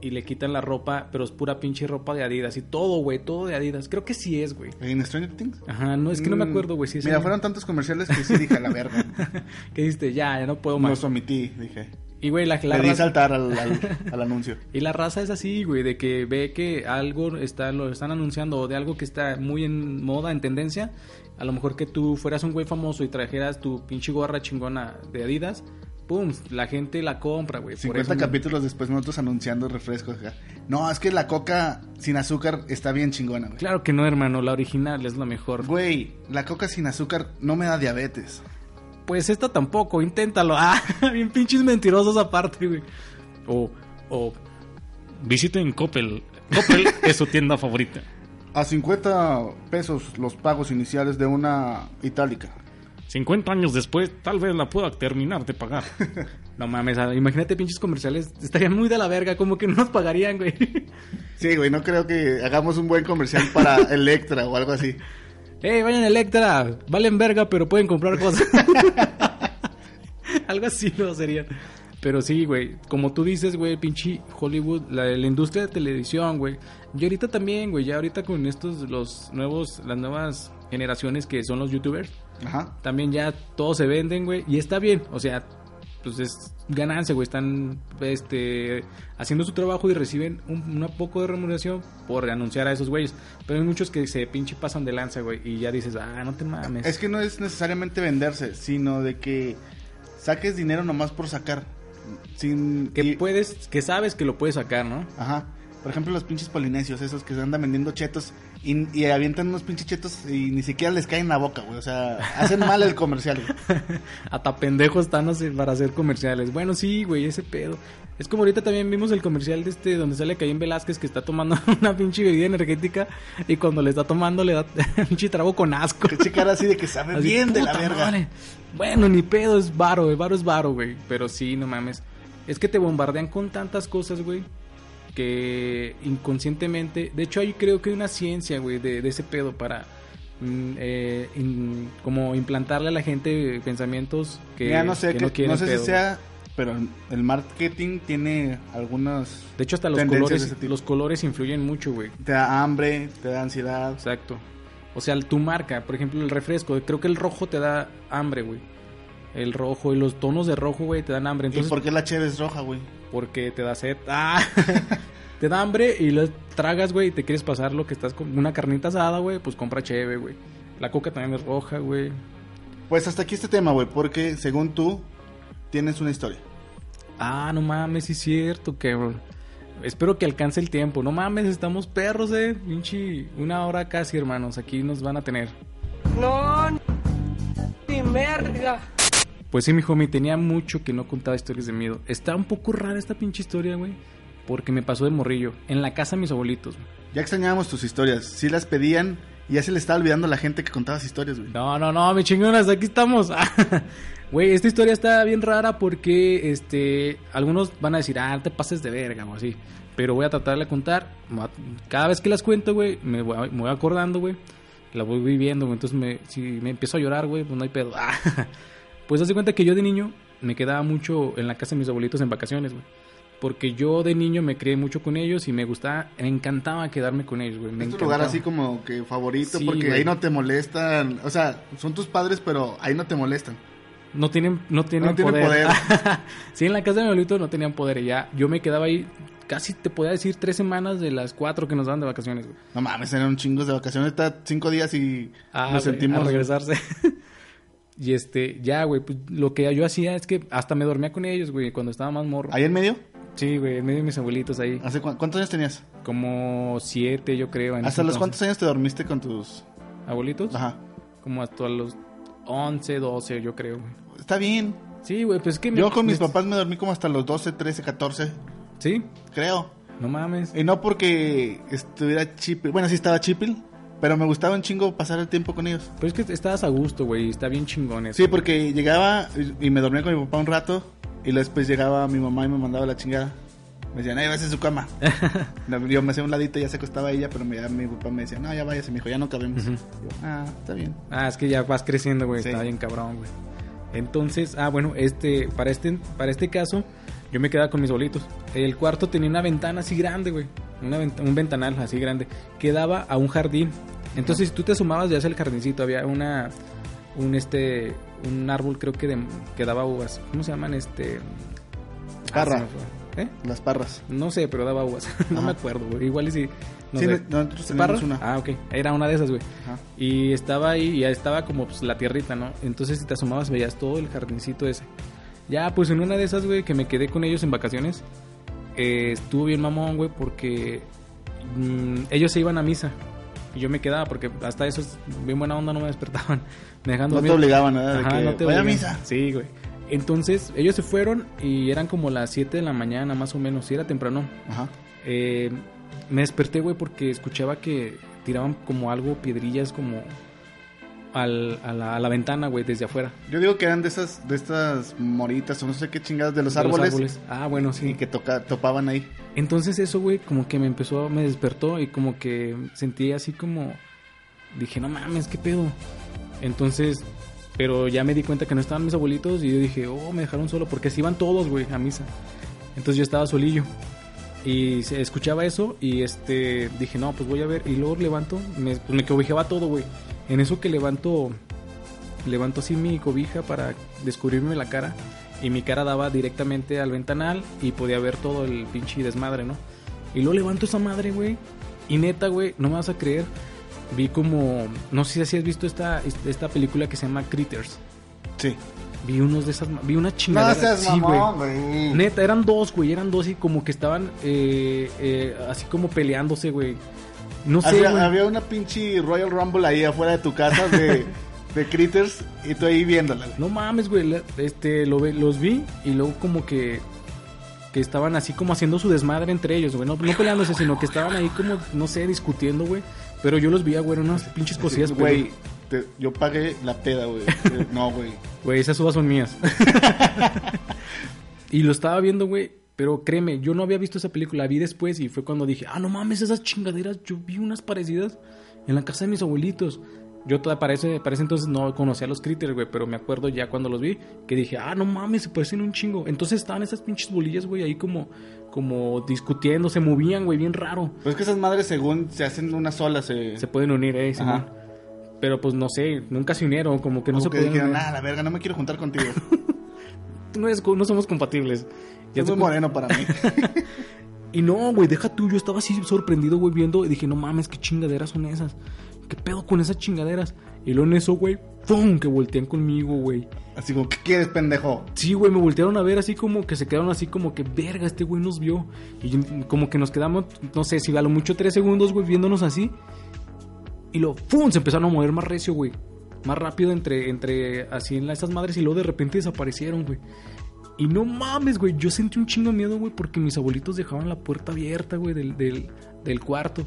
Speaker 4: y le quitan la ropa, pero es pura pinche ropa de Adidas y todo, güey, todo de Adidas. Creo que sí es, güey.
Speaker 5: ¿En Stranger Things?
Speaker 4: Ajá, no es que no me
Speaker 5: Mm,
Speaker 4: acuerdo, güey, si es
Speaker 5: Mira, fueron tantos comerciales que sí dije a la verga.
Speaker 4: que dijiste, ya, ya no puedo más.
Speaker 5: Los omití, dije.
Speaker 4: Y, güey, la, la
Speaker 5: Le di saltar al, al- al anuncio.
Speaker 4: Y la raza es así, güey, de que ve que algo está, lo están anunciando o de algo que está muy en moda, en tendencia. A lo mejor que tú fueras un güey famoso y trajeras tu pinche gorra chingona de Adidas. Pum, la gente la compra, güey. por
Speaker 5: 50
Speaker 4: eso-
Speaker 5: capítulos después nosotros anunciando refrescos. No, es que la coca sin azúcar está bien chingona, güey.
Speaker 4: Claro que no, hermano, la original es la mejor.
Speaker 5: Güey, la coca sin azúcar no me da diabetes.
Speaker 4: Pues esta tampoco, inténtalo. Ah, bien pinches mentirosos aparte, güey. O, o, visiten Coppel. Coppel es su tienda favorita.
Speaker 5: A 50 pesos los pagos iniciales de una itálica.
Speaker 4: 50 años después, tal vez la pueda terminar de pagar. No mames, ah, imagínate pinches comerciales, estarían muy de la verga, como que no nos pagarían, güey.
Speaker 5: Sí, güey, no creo que hagamos un buen comercial para Electra o algo así.
Speaker 4: ¡Ey, vayan a Electra! Valen verga, pero pueden comprar cosas. Algo así no sería. Pero sí, güey, como tú dices, güey, pinche Hollywood, la, la industria de televisión, güey. Y ahorita también, güey, ya ahorita con estos, los nuevos, las nuevas generaciones que son los youtubers,
Speaker 5: Ajá.
Speaker 4: también ya todos se venden, güey, y está bien, o sea, pues es ganancia, güey, están este haciendo su trabajo y reciben un, poco de remuneración por anunciar a esos güeyes, pero hay muchos que se pinche pasan de lanza, güey, y ya dices, ah, no te mames.
Speaker 5: Es que no es necesariamente venderse, sino de que saques dinero nomás por sacar. Sin
Speaker 4: que
Speaker 5: y-
Speaker 4: puedes, que sabes que lo puedes sacar, ¿no?
Speaker 5: Ajá. Por ejemplo, los pinches polinesios, esos que se andan vendiendo chetos y, y avientan unos pinches chetos y ni siquiera les caen en la boca, güey. O sea, hacen mal el comercial, güey.
Speaker 4: Hasta pendejos están para hacer comerciales. Bueno, sí, güey, ese pedo. Es como ahorita también vimos el comercial de este donde sale Caín Velázquez que está tomando una pinche bebida energética y cuando le está tomando le da un pinche trago con asco.
Speaker 5: Que así de que sabe
Speaker 4: Así,
Speaker 5: bien de la verga.
Speaker 4: madre. Bueno, ni pedo, es varo, güey. Varo es varo, güey. Pero sí, no mames. Es que te bombardean con tantas cosas, güey. Que inconscientemente. De hecho, ahí creo que hay una ciencia, güey, de, de ese pedo para. mm, eh, in- como implantarle a la gente pensamientos que,
Speaker 5: Mira, no sé,
Speaker 4: que
Speaker 5: que-
Speaker 4: no quieren
Speaker 5: no sé
Speaker 4: pedo,
Speaker 5: si sea, pero el marketing tiene algunas...
Speaker 4: De hecho, hasta los colores, los colores influyen mucho, güey.
Speaker 5: Te da hambre, te da ansiedad.
Speaker 4: Exacto. O sea, tu marca, por ejemplo, el refresco, creo que el rojo te da hambre, güey. El rojo y los tonos de rojo, güey, te dan hambre.
Speaker 5: ¿Y
Speaker 4: Entonces,
Speaker 5: por qué la cheve es roja, güey?
Speaker 4: Porque te da sed. Ah, te da hambre y lo tragas, güey, y te quieres pasar lo que estás con una carnita asada, güey, pues compra cheve, güey. La coca también es roja, güey.
Speaker 5: Pues hasta aquí este tema, güey, porque según tú tienes una historia.
Speaker 4: Ah, no mames, sí es cierto, cabrón. Espero que alcance el tiempo. No mames, estamos perros, eh. Pinche, una hora casi, hermanos. Aquí nos van a tener.
Speaker 6: No, ni merga.
Speaker 4: Pues sí, mi homie, tenía mucho que no contaba historias de miedo. Está un poco rara esta pinche historia, güey. Porque me pasó de morrillo. En la casa de mis abuelitos, güey.
Speaker 5: Ya extrañábamos tus historias. Sí las pedían y ya se le estaba olvidando a la gente que contabas historias, güey.
Speaker 4: No, no, no, mi chingonas, aquí estamos. Güey, esta historia está bien rara porque, este, algunos van a decir, ah, te pases de verga o así. Pero voy a tratar de contar. Cada vez que las cuento, güey, me voy, me voy acordando, güey. La voy viviendo, güey. Entonces, me, si me empiezo a llorar, güey, pues no hay pedo. Pues haz de cuenta que yo de niño me quedaba mucho en la casa de mis abuelitos en vacaciones, güey. Porque yo de niño me crié mucho con ellos y me gustaba, me encantaba quedarme con ellos, güey. Me
Speaker 5: Es tu lugar así como que favorito
Speaker 4: Sí,
Speaker 5: porque
Speaker 4: güey.
Speaker 5: ahí no te molestan. O sea, son tus padres, pero ahí no te molestan.
Speaker 4: No tienen, no tienen,
Speaker 5: No tienen
Speaker 4: poder.
Speaker 5: poder.
Speaker 4: sí, en la casa de mi abuelito no tenían poder. Ya, yo me quedaba ahí casi, te podía decir, tres semanas de las cuatro que nos daban de vacaciones, güey.
Speaker 5: No mames, eran chingos de vacaciones. Está cinco días y
Speaker 4: Ah,
Speaker 5: nos
Speaker 4: güey,
Speaker 5: sentimos.
Speaker 4: a regresarse. y este, ya, güey, pues lo que yo hacía es que hasta me dormía con ellos, güey, cuando estaba más morro.
Speaker 5: ¿Ahí en medio?
Speaker 4: Sí, güey, en medio de mis abuelitos ahí.
Speaker 5: ¿Hace cu- ¿Cuántos años tenías?
Speaker 4: Como siete, yo creo. en
Speaker 5: ¿Hasta los
Speaker 4: entonces.
Speaker 5: cuántos años te dormiste con tus.?
Speaker 4: ¿Abuelitos?
Speaker 5: Ajá.
Speaker 4: Como hasta los 11, 12, yo creo, güey.
Speaker 5: Está bien.
Speaker 4: Sí, güey, pues es que... me-
Speaker 5: Yo con mis papás me dormí como hasta los 12, 13, 14,
Speaker 4: Sí,
Speaker 5: creo.
Speaker 4: no mames.
Speaker 5: Y no porque estuviera chipil. Bueno, sí estaba chipil, pero me gustaba un chingo pasar el tiempo con ellos.
Speaker 4: Pero es que estabas a gusto, güey, está bien chingón eso.
Speaker 5: Sí, porque llegaba y me dormía con mi papá un rato y después llegaba mi mamá y me mandaba la chingada. Me decían, ay, váyase a su cama. Yo me hacía un ladito y ya se acostaba ella, pero mi papá me decía, no, ya váyase, mi hijo, ya no cabemos. Yo, ah, está bien.
Speaker 4: Ah, es que ya vas creciendo, güey.
Speaker 5: Sí.
Speaker 4: Está bien cabrón, güey. Entonces, ah, bueno, este, para este, para este caso, yo me quedaba con mis abuelitos. El cuarto tenía una ventana así grande, güey. Una vent- un ventanal así grande. Que daba a un jardín. Entonces, si tú te asomabas ya hacia el jardincito, había una, un este, un árbol creo que, de, que daba uvas. ¿Cómo se llaman? Este,
Speaker 5: Parra.
Speaker 4: Ah. ¿Eh?
Speaker 5: Las parras.
Speaker 4: No sé, pero daba uvas. no me acuerdo, güey. Igual y si... No
Speaker 5: Sí,
Speaker 4: sé.
Speaker 5: una.
Speaker 4: Ah, ok. Era una de esas, güey. Y estaba ahí, y ya estaba como pues, la tierrita, ¿no? Entonces si te asomabas veías todo el jardincito ese. Ya, pues en una de esas, güey, que me quedé con ellos en vacaciones, eh, estuvo bien mamón, güey, porque mm, ellos se iban a misa. Y yo me quedaba, porque hasta eso, es bien buena onda, no me despertaban. Me dejaban
Speaker 5: No te obligaban. De
Speaker 4: Ajá,
Speaker 5: que,
Speaker 4: no te
Speaker 5: "Vaya a
Speaker 4: obligan".
Speaker 5: misa.
Speaker 4: Sí, güey. Entonces, ellos se fueron y eran como las 7 de la mañana, más o menos. Sí, era temprano.
Speaker 5: Ajá.
Speaker 4: Eh, me desperté, güey, porque escuchaba que tiraban como algo, piedrillas, como al- a, la, a la ventana, güey, desde afuera.
Speaker 5: Yo digo que eran de esas, de estas moritas o no sé qué chingadas de los
Speaker 4: de los
Speaker 5: árboles.
Speaker 4: Ah, bueno, sí.
Speaker 5: Y que toca, topaban ahí.
Speaker 4: Entonces eso, güey, como que me empezó, me despertó y como que sentí así como... Dije, no mames, qué pedo. Entonces, pero ya me di cuenta que no estaban mis abuelitos y yo dije, oh, me dejaron solo porque se iban todos, güey, a misa. Entonces yo estaba solillo. Y escuchaba eso y este dije, no, pues voy a ver. Y luego levanto, me, pues me cobijaba todo, güey. En eso que levanto, levanto así mi cobija para descubrirme la cara. Y mi cara daba directamente al ventanal y podía ver todo el pinche desmadre, ¿no? Y luego levanto esa madre, güey. Y neta, güey, no me vas a creer. Vi como, no sé si has visto esta, esta película que se llama Critters.
Speaker 5: Sí.
Speaker 4: Vi unos de esas, vi una
Speaker 5: No
Speaker 4: chingadera.
Speaker 5: seas
Speaker 4: sí,
Speaker 5: mamón, güey.
Speaker 4: Neta, eran dos, güey, eran dos y como que estaban eh, eh, así como peleándose, güey. No sé,
Speaker 5: había,
Speaker 4: güey.
Speaker 5: había una pinche Royal Rumble ahí afuera de tu casa de, de Critters y tú ahí viéndola. güey.
Speaker 4: No mames, güey, este, lo, los vi y luego como que que estaban así como haciendo su desmadre entre ellos, güey, no, no peleándose, sino que estaban ahí como, no sé, discutiendo, güey. Pero yo los vi, güey, eran unas pinches cosillas,
Speaker 5: Güey, te- yo pagué la peda, güey. No, güey.
Speaker 4: Güey, esas uvas son mías. y lo estaba viendo, güey. Pero créeme, yo no había visto esa película, la vi después y fue cuando dije, ah, no mames, esas chingaderas, yo vi unas parecidas en la casa de mis abuelitos. Yo todavía para ese, para ese entonces no conocía a los critters, güey, pero me acuerdo ya cuando los vi que dije, ah, no mames, se parecen un chingo. Entonces estaban esas pinches bolillas, güey, ahí como, como discutiendo, se movían, güey, bien raro.
Speaker 5: Pues es que esas madres, según se hacen una sola, se.
Speaker 4: Se pueden unir, eh.
Speaker 5: Ajá.
Speaker 4: Pero pues no sé, nunca se unieron, como que no
Speaker 5: Como
Speaker 4: se
Speaker 5: que dijeron,
Speaker 4: unir.
Speaker 5: ah, la verga, no me quiero juntar contigo.
Speaker 4: no, es- no somos compatibles. Ya
Speaker 5: es muy moreno para mí.
Speaker 4: Y no, güey, deja tú. Yo estaba así sorprendido, güey, viendo. Y dije, no mames, qué chingaderas son esas. ¿Qué pedo con esas chingaderas? Y luego en eso, güey, ¡pum! Que voltean conmigo, güey.
Speaker 5: Así como, ¿qué quieres, pendejo?
Speaker 4: Sí, güey, me voltearon a ver así como que se quedaron así como que, verga, este güey nos vio. Y como que nos quedamos, no sé, si a lo mucho tres segundos, güey, viéndonos así. Y luego, ¡pum! Se empezaron a mover más recio, güey. Más rápido entre, entre así en estas madres y luego de repente desaparecieron, güey. Y no mames, güey, yo sentí un chingo de miedo, güey, porque mis abuelitos dejaban la puerta abierta, güey, del, del, del cuarto.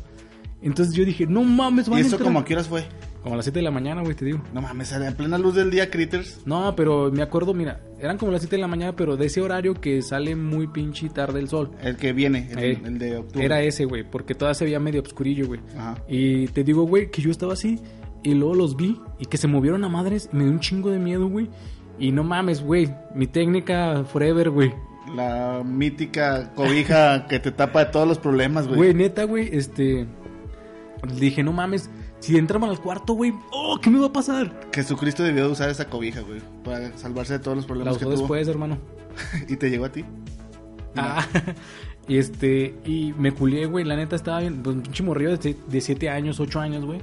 Speaker 4: Entonces yo dije, no mames, van
Speaker 5: ¿Y
Speaker 4: a
Speaker 5: eso
Speaker 4: entrar.
Speaker 5: como a qué horas fue?
Speaker 4: Como a las 7 de la mañana, güey, te digo.
Speaker 5: No mames, en plena luz del día, Critters.
Speaker 4: No, pero me acuerdo, mira, eran como las 7 de la mañana, pero de ese horario que sale muy pinche tarde el sol.
Speaker 5: El que viene, el,
Speaker 4: Eh,
Speaker 5: el de octubre.
Speaker 4: Era ese, güey, porque todavía se veía medio obscurillo, güey.
Speaker 5: Ajá.
Speaker 4: Y te digo, güey, que yo estaba así y luego los vi y que se movieron a madres, me dio un chingo de miedo, güey. Y no mames, güey, mi técnica forever, güey.
Speaker 5: La mítica cobija que te tapa de todos los problemas, güey.
Speaker 4: Güey, neta, güey, este... Dije, no mames, si entramos al cuarto, güey, oh, ¿qué me va a pasar?
Speaker 5: Jesucristo debió de usar esa cobija, güey, para salvarse de todos los
Speaker 4: La
Speaker 5: problemas que
Speaker 4: usó
Speaker 5: tuvo.
Speaker 4: después, hermano.
Speaker 5: y te llegó a ti.
Speaker 4: Ah, y este, y me culié, güey, la neta estaba bien, pues un pinche morrillo de 7 años, 8 años, güey.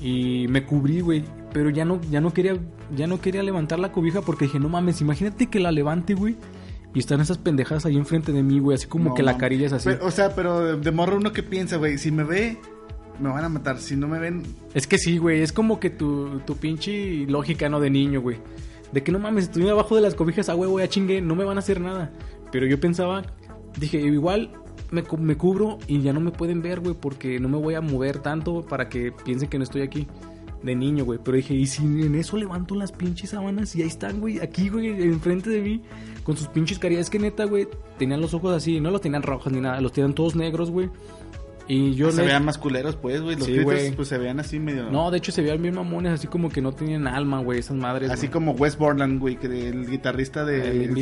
Speaker 4: Y me cubrí, güey, pero ya no, ya no quería, ya no quería levantar la cobija porque dije, no mames, imagínate que la levante, güey. Y están esas pendejadas ahí enfrente de mí, güey, así como
Speaker 5: No,
Speaker 4: que la carilla es así.
Speaker 5: Pero, o sea, pero de, de morro uno que piensa, güey, si me ve, me van a matar. Si no me ven,
Speaker 4: Es que sí, güey, es como que tu, tu pinche lógica, ¿no? De niño, güey. De que no mames, estoy abajo de las cobijas, ah, güey, voy a chingue, no me van a hacer nada. Pero yo pensaba, dije, igual me, me cubro y ya no me pueden ver, güey, porque no me voy a mover tanto para que piensen que no estoy aquí. De niño, güey. Pero dije, ¿y si en eso levanto las pinches sábanas? Y ahí están, güey, aquí, güey, enfrente de mí, con sus pinches carillas. Es que neta, güey, tenían los ojos así, no los tenían rojos ni nada, los tenían todos negros, güey. Y yo
Speaker 5: se
Speaker 4: le-
Speaker 5: vean más culeros, pues, güey. Los
Speaker 4: Sí,
Speaker 5: Critters, pues, se vean así medio...
Speaker 4: No, de hecho se veían bien mamones, así como que no tenían alma, güey, esas madres.
Speaker 5: Así como Wes Borland, güey, que el guitarrista de
Speaker 4: El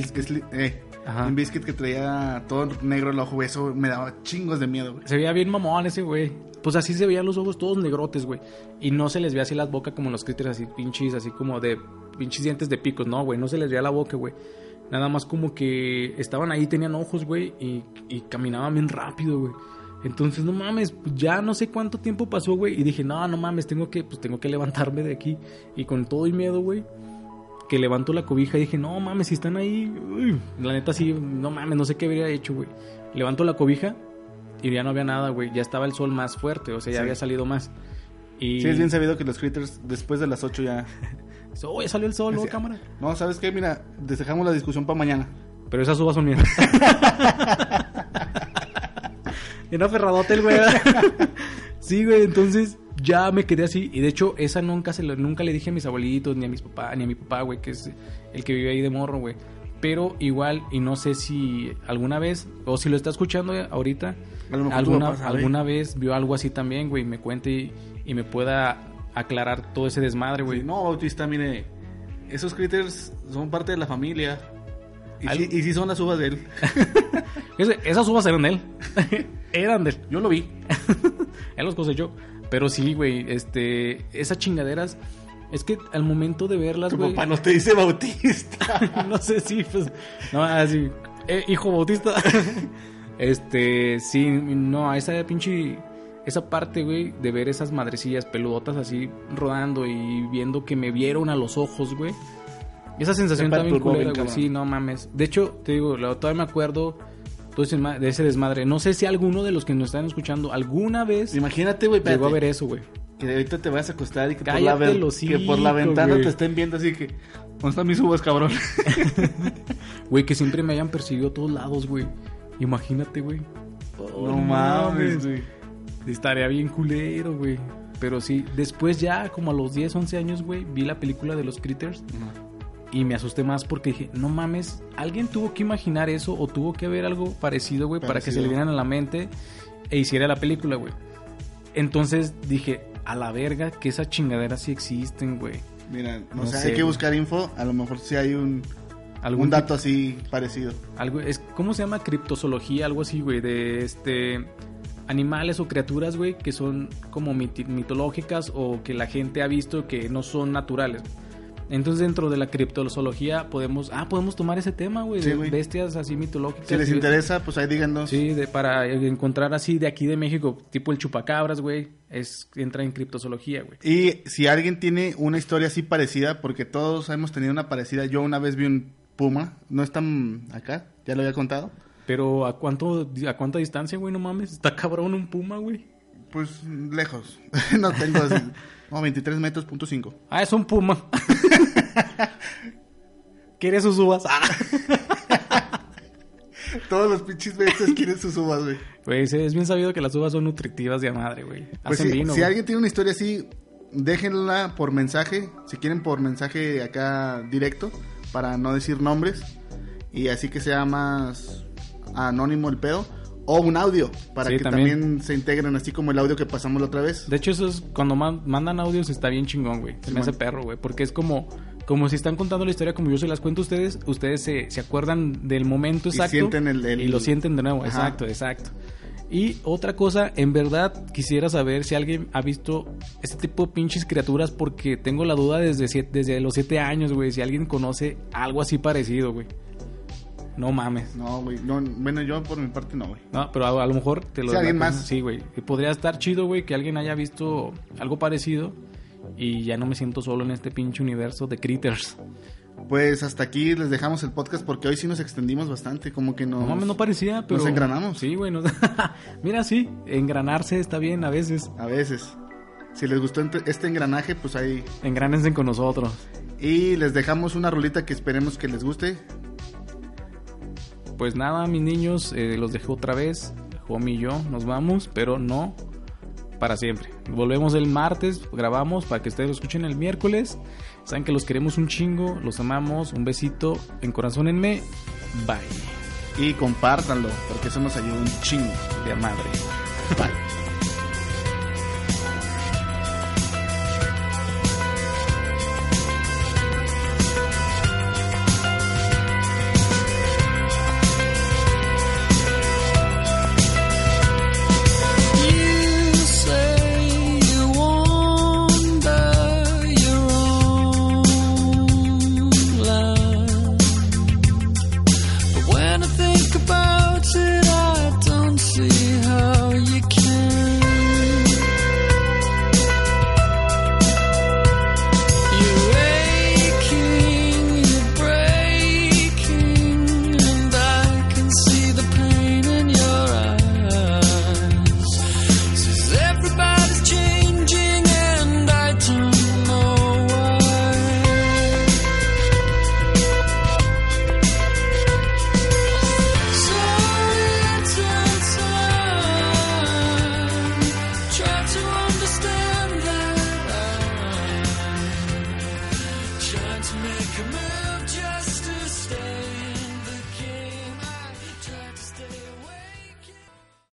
Speaker 5: eh,
Speaker 4: Ajá.
Speaker 5: Limp Bizkit que traía todo negro el ojo, güey. Eso me daba chingos de miedo, güey.
Speaker 4: Se veía bien mamón ese, güey. Pues así se veían los ojos todos negrotes, güey. Y no se les veía así las bocas como los critters, así pinches, así como de pinches dientes de picos, no, güey. No se les veía la boca, güey. Nada más como que estaban ahí, tenían ojos, güey, y, y caminaban bien rápido, güey. Entonces, no mames, ya no sé cuánto tiempo pasó, güey. Y dije, no, no mames, tengo que, pues tengo que levantarme de aquí. Y con todo y miedo, güey, que levanto la cobija y dije, no mames, si están ahí. uy". La neta, sí, no mames, no sé qué habría hecho, güey. Levanto la cobija y ya no había nada, güey. Ya estaba el sol más fuerte, o sea, ya
Speaker 5: Sí.
Speaker 4: había salido más. Y.
Speaker 5: Sí, es bien sabido que los critters después de las 8 ya...
Speaker 4: Ya salió el sol, ¿no, cámara?
Speaker 5: No, ¿sabes qué? Mira, dejamos la discusión para mañana.
Speaker 4: Pero esas uvas son mías. Bien aferradote el güey. sí, güey, entonces ya me quedé así. Y de hecho, esa nunca, se lo, nunca le dije a mis abuelitos, ni a mis papás, ni a mi papá, güey, que es el que vive ahí de morro, güey. Pero igual, y no sé si alguna vez, o si lo está escuchando ahorita, alguna, alguna vez vio algo así también, güey, me cuente y, y me pueda aclarar todo ese desmadre, güey.
Speaker 5: Sí, no, Bautista, mire, esos critters son parte de la familia. Y,
Speaker 4: Al-
Speaker 5: sí, y sí son las uvas de él.
Speaker 4: Esas uvas eran de él. eran de él.
Speaker 5: Yo lo vi.
Speaker 4: Él los cosechó. Pero sí, güey, este, esas chingaderas, es que al momento de verlas,
Speaker 5: Tu
Speaker 4: güey,
Speaker 5: papá no te dice Bautista.
Speaker 4: no sé si, pues, no, así, eh, hijo bautista. este, sí, no, esa pinche, esa parte, güey, de ver esas madrecillas peludotas así rodando y viendo que me vieron a los ojos, güey. Esa sensación también culera, güey. Sí, no mames. De hecho, te digo, todavía me acuerdo todo ese de ese desmadre. No sé si alguno de los que nos están escuchando alguna vez
Speaker 5: Imagínate, güey,
Speaker 4: llegó a ver eso, güey.
Speaker 5: que ahorita te vas a acostar y que, por la,
Speaker 4: hocico,
Speaker 5: que por la ventana te estén viendo así que... ¿Dónde están mis uvas, cabrón?
Speaker 4: Güey, que siempre me hayan perseguido a todos lados, güey. Imagínate, güey. Oh,
Speaker 5: no mames, güey.
Speaker 4: Estaría bien culero, güey. Pero sí, después ya, como a los 10, 11 años, güey, vi la película de los Critters y me asusté más porque dije, no mames, alguien tuvo que imaginar eso o tuvo que haber algo parecido, güey, para que se le vieran a la mente e hiciera la película, güey. Entonces dije, a la verga, que esas chingaderas sí existen, güey.
Speaker 5: Mira, no,
Speaker 4: No
Speaker 5: sé,
Speaker 4: sé,
Speaker 5: hay que buscar info. A lo mejor sí hay un,
Speaker 4: Algún
Speaker 5: un dato así parecido.
Speaker 4: Algo, es, ¿Cómo se llama? Criptozoología, algo así, güey. De este. Animales o criaturas, güey, que son como mitológicas o que la gente ha visto que no son naturales. Entonces, dentro de la criptozoología podemos. Ah, podemos tomar ese tema, güey.
Speaker 5: Sí,
Speaker 4: de bestias así mitológicas.
Speaker 5: Si les interesa, pues ahí díganos.
Speaker 4: Sí, de, para encontrar así de aquí de México, tipo el chupacabras, güey. Es, entra en criptozoología, güey.
Speaker 5: Y si alguien tiene una historia así parecida, porque todos hemos tenido una parecida. Yo una vez vi un puma, no están acá, ya lo había contado.
Speaker 4: Pero ¿a cuánto a cuánta distancia, güey? No mames. Está cabrón un puma, güey.
Speaker 5: Pues lejos, no tengo así, no, 23 metros, punto 5.
Speaker 4: Ah, es un puma. ¿Quieres sus uvas?
Speaker 5: Todos los pinches veces quieren sus uvas, güey.
Speaker 4: Güey, es bien sabido que las uvas son nutritivas de a madre, güey.
Speaker 5: Pues
Speaker 4: Hacen
Speaker 5: sí,
Speaker 4: vino.
Speaker 5: si
Speaker 4: güey.
Speaker 5: alguien tiene una historia así, déjenla por mensaje, si quieren por mensaje acá directo, para no decir nombres, y así que sea más anónimo el pedo, o un audio, para
Speaker 4: Sí,
Speaker 5: que
Speaker 4: también.
Speaker 5: también. se integren así como el audio que pasamos la otra vez.
Speaker 4: De hecho, eso es cuando man- mandan audios está bien chingón, güey. Se me hace perro, güey. Porque es como, como si están contando la historia como yo se las cuento a ustedes. Ustedes se, se acuerdan del momento
Speaker 5: Y
Speaker 4: exacto.
Speaker 5: sienten el- el-
Speaker 4: y lo sienten de nuevo.
Speaker 5: Ajá.
Speaker 4: Exacto, exacto. Y otra cosa, en verdad quisiera saber si alguien ha visto este tipo de pinches criaturas porque tengo la duda desde, siete- desde los siete años, güey. Si alguien conoce algo así parecido, güey. No mames.
Speaker 5: No, güey, no, bueno, yo por mi parte no, güey.
Speaker 4: No, pero a, a lo mejor te lo
Speaker 5: Sí, alguien más.
Speaker 4: Sí, güey. Podría estar chido, güey, que alguien haya visto algo parecido y ya no me siento solo en este pinche universo de critters.
Speaker 5: Pues hasta aquí les dejamos el podcast porque hoy sí nos extendimos bastante, como que nos...
Speaker 4: No mames, no parecía, pero.
Speaker 5: engranamos.
Speaker 4: Sí, güey. nos- Mira, sí, engranarse está bien a veces.
Speaker 5: A veces. Si les gustó este engranaje, pues ahí...
Speaker 4: Engránense con nosotros.
Speaker 5: Y les dejamos una rolita que esperemos que les guste.
Speaker 4: Pues nada, mis niños, eh, los dejo otra vez. Homie y yo nos vamos, pero no para siempre. Volvemos el martes, grabamos para que ustedes lo escuchen el miércoles. Saben que los queremos un chingo, los amamos. Un besito en corazón en me. Bye.
Speaker 5: Y compártanlo, porque eso nos ayuda un chingo.
Speaker 4: De madre.
Speaker 5: Bye.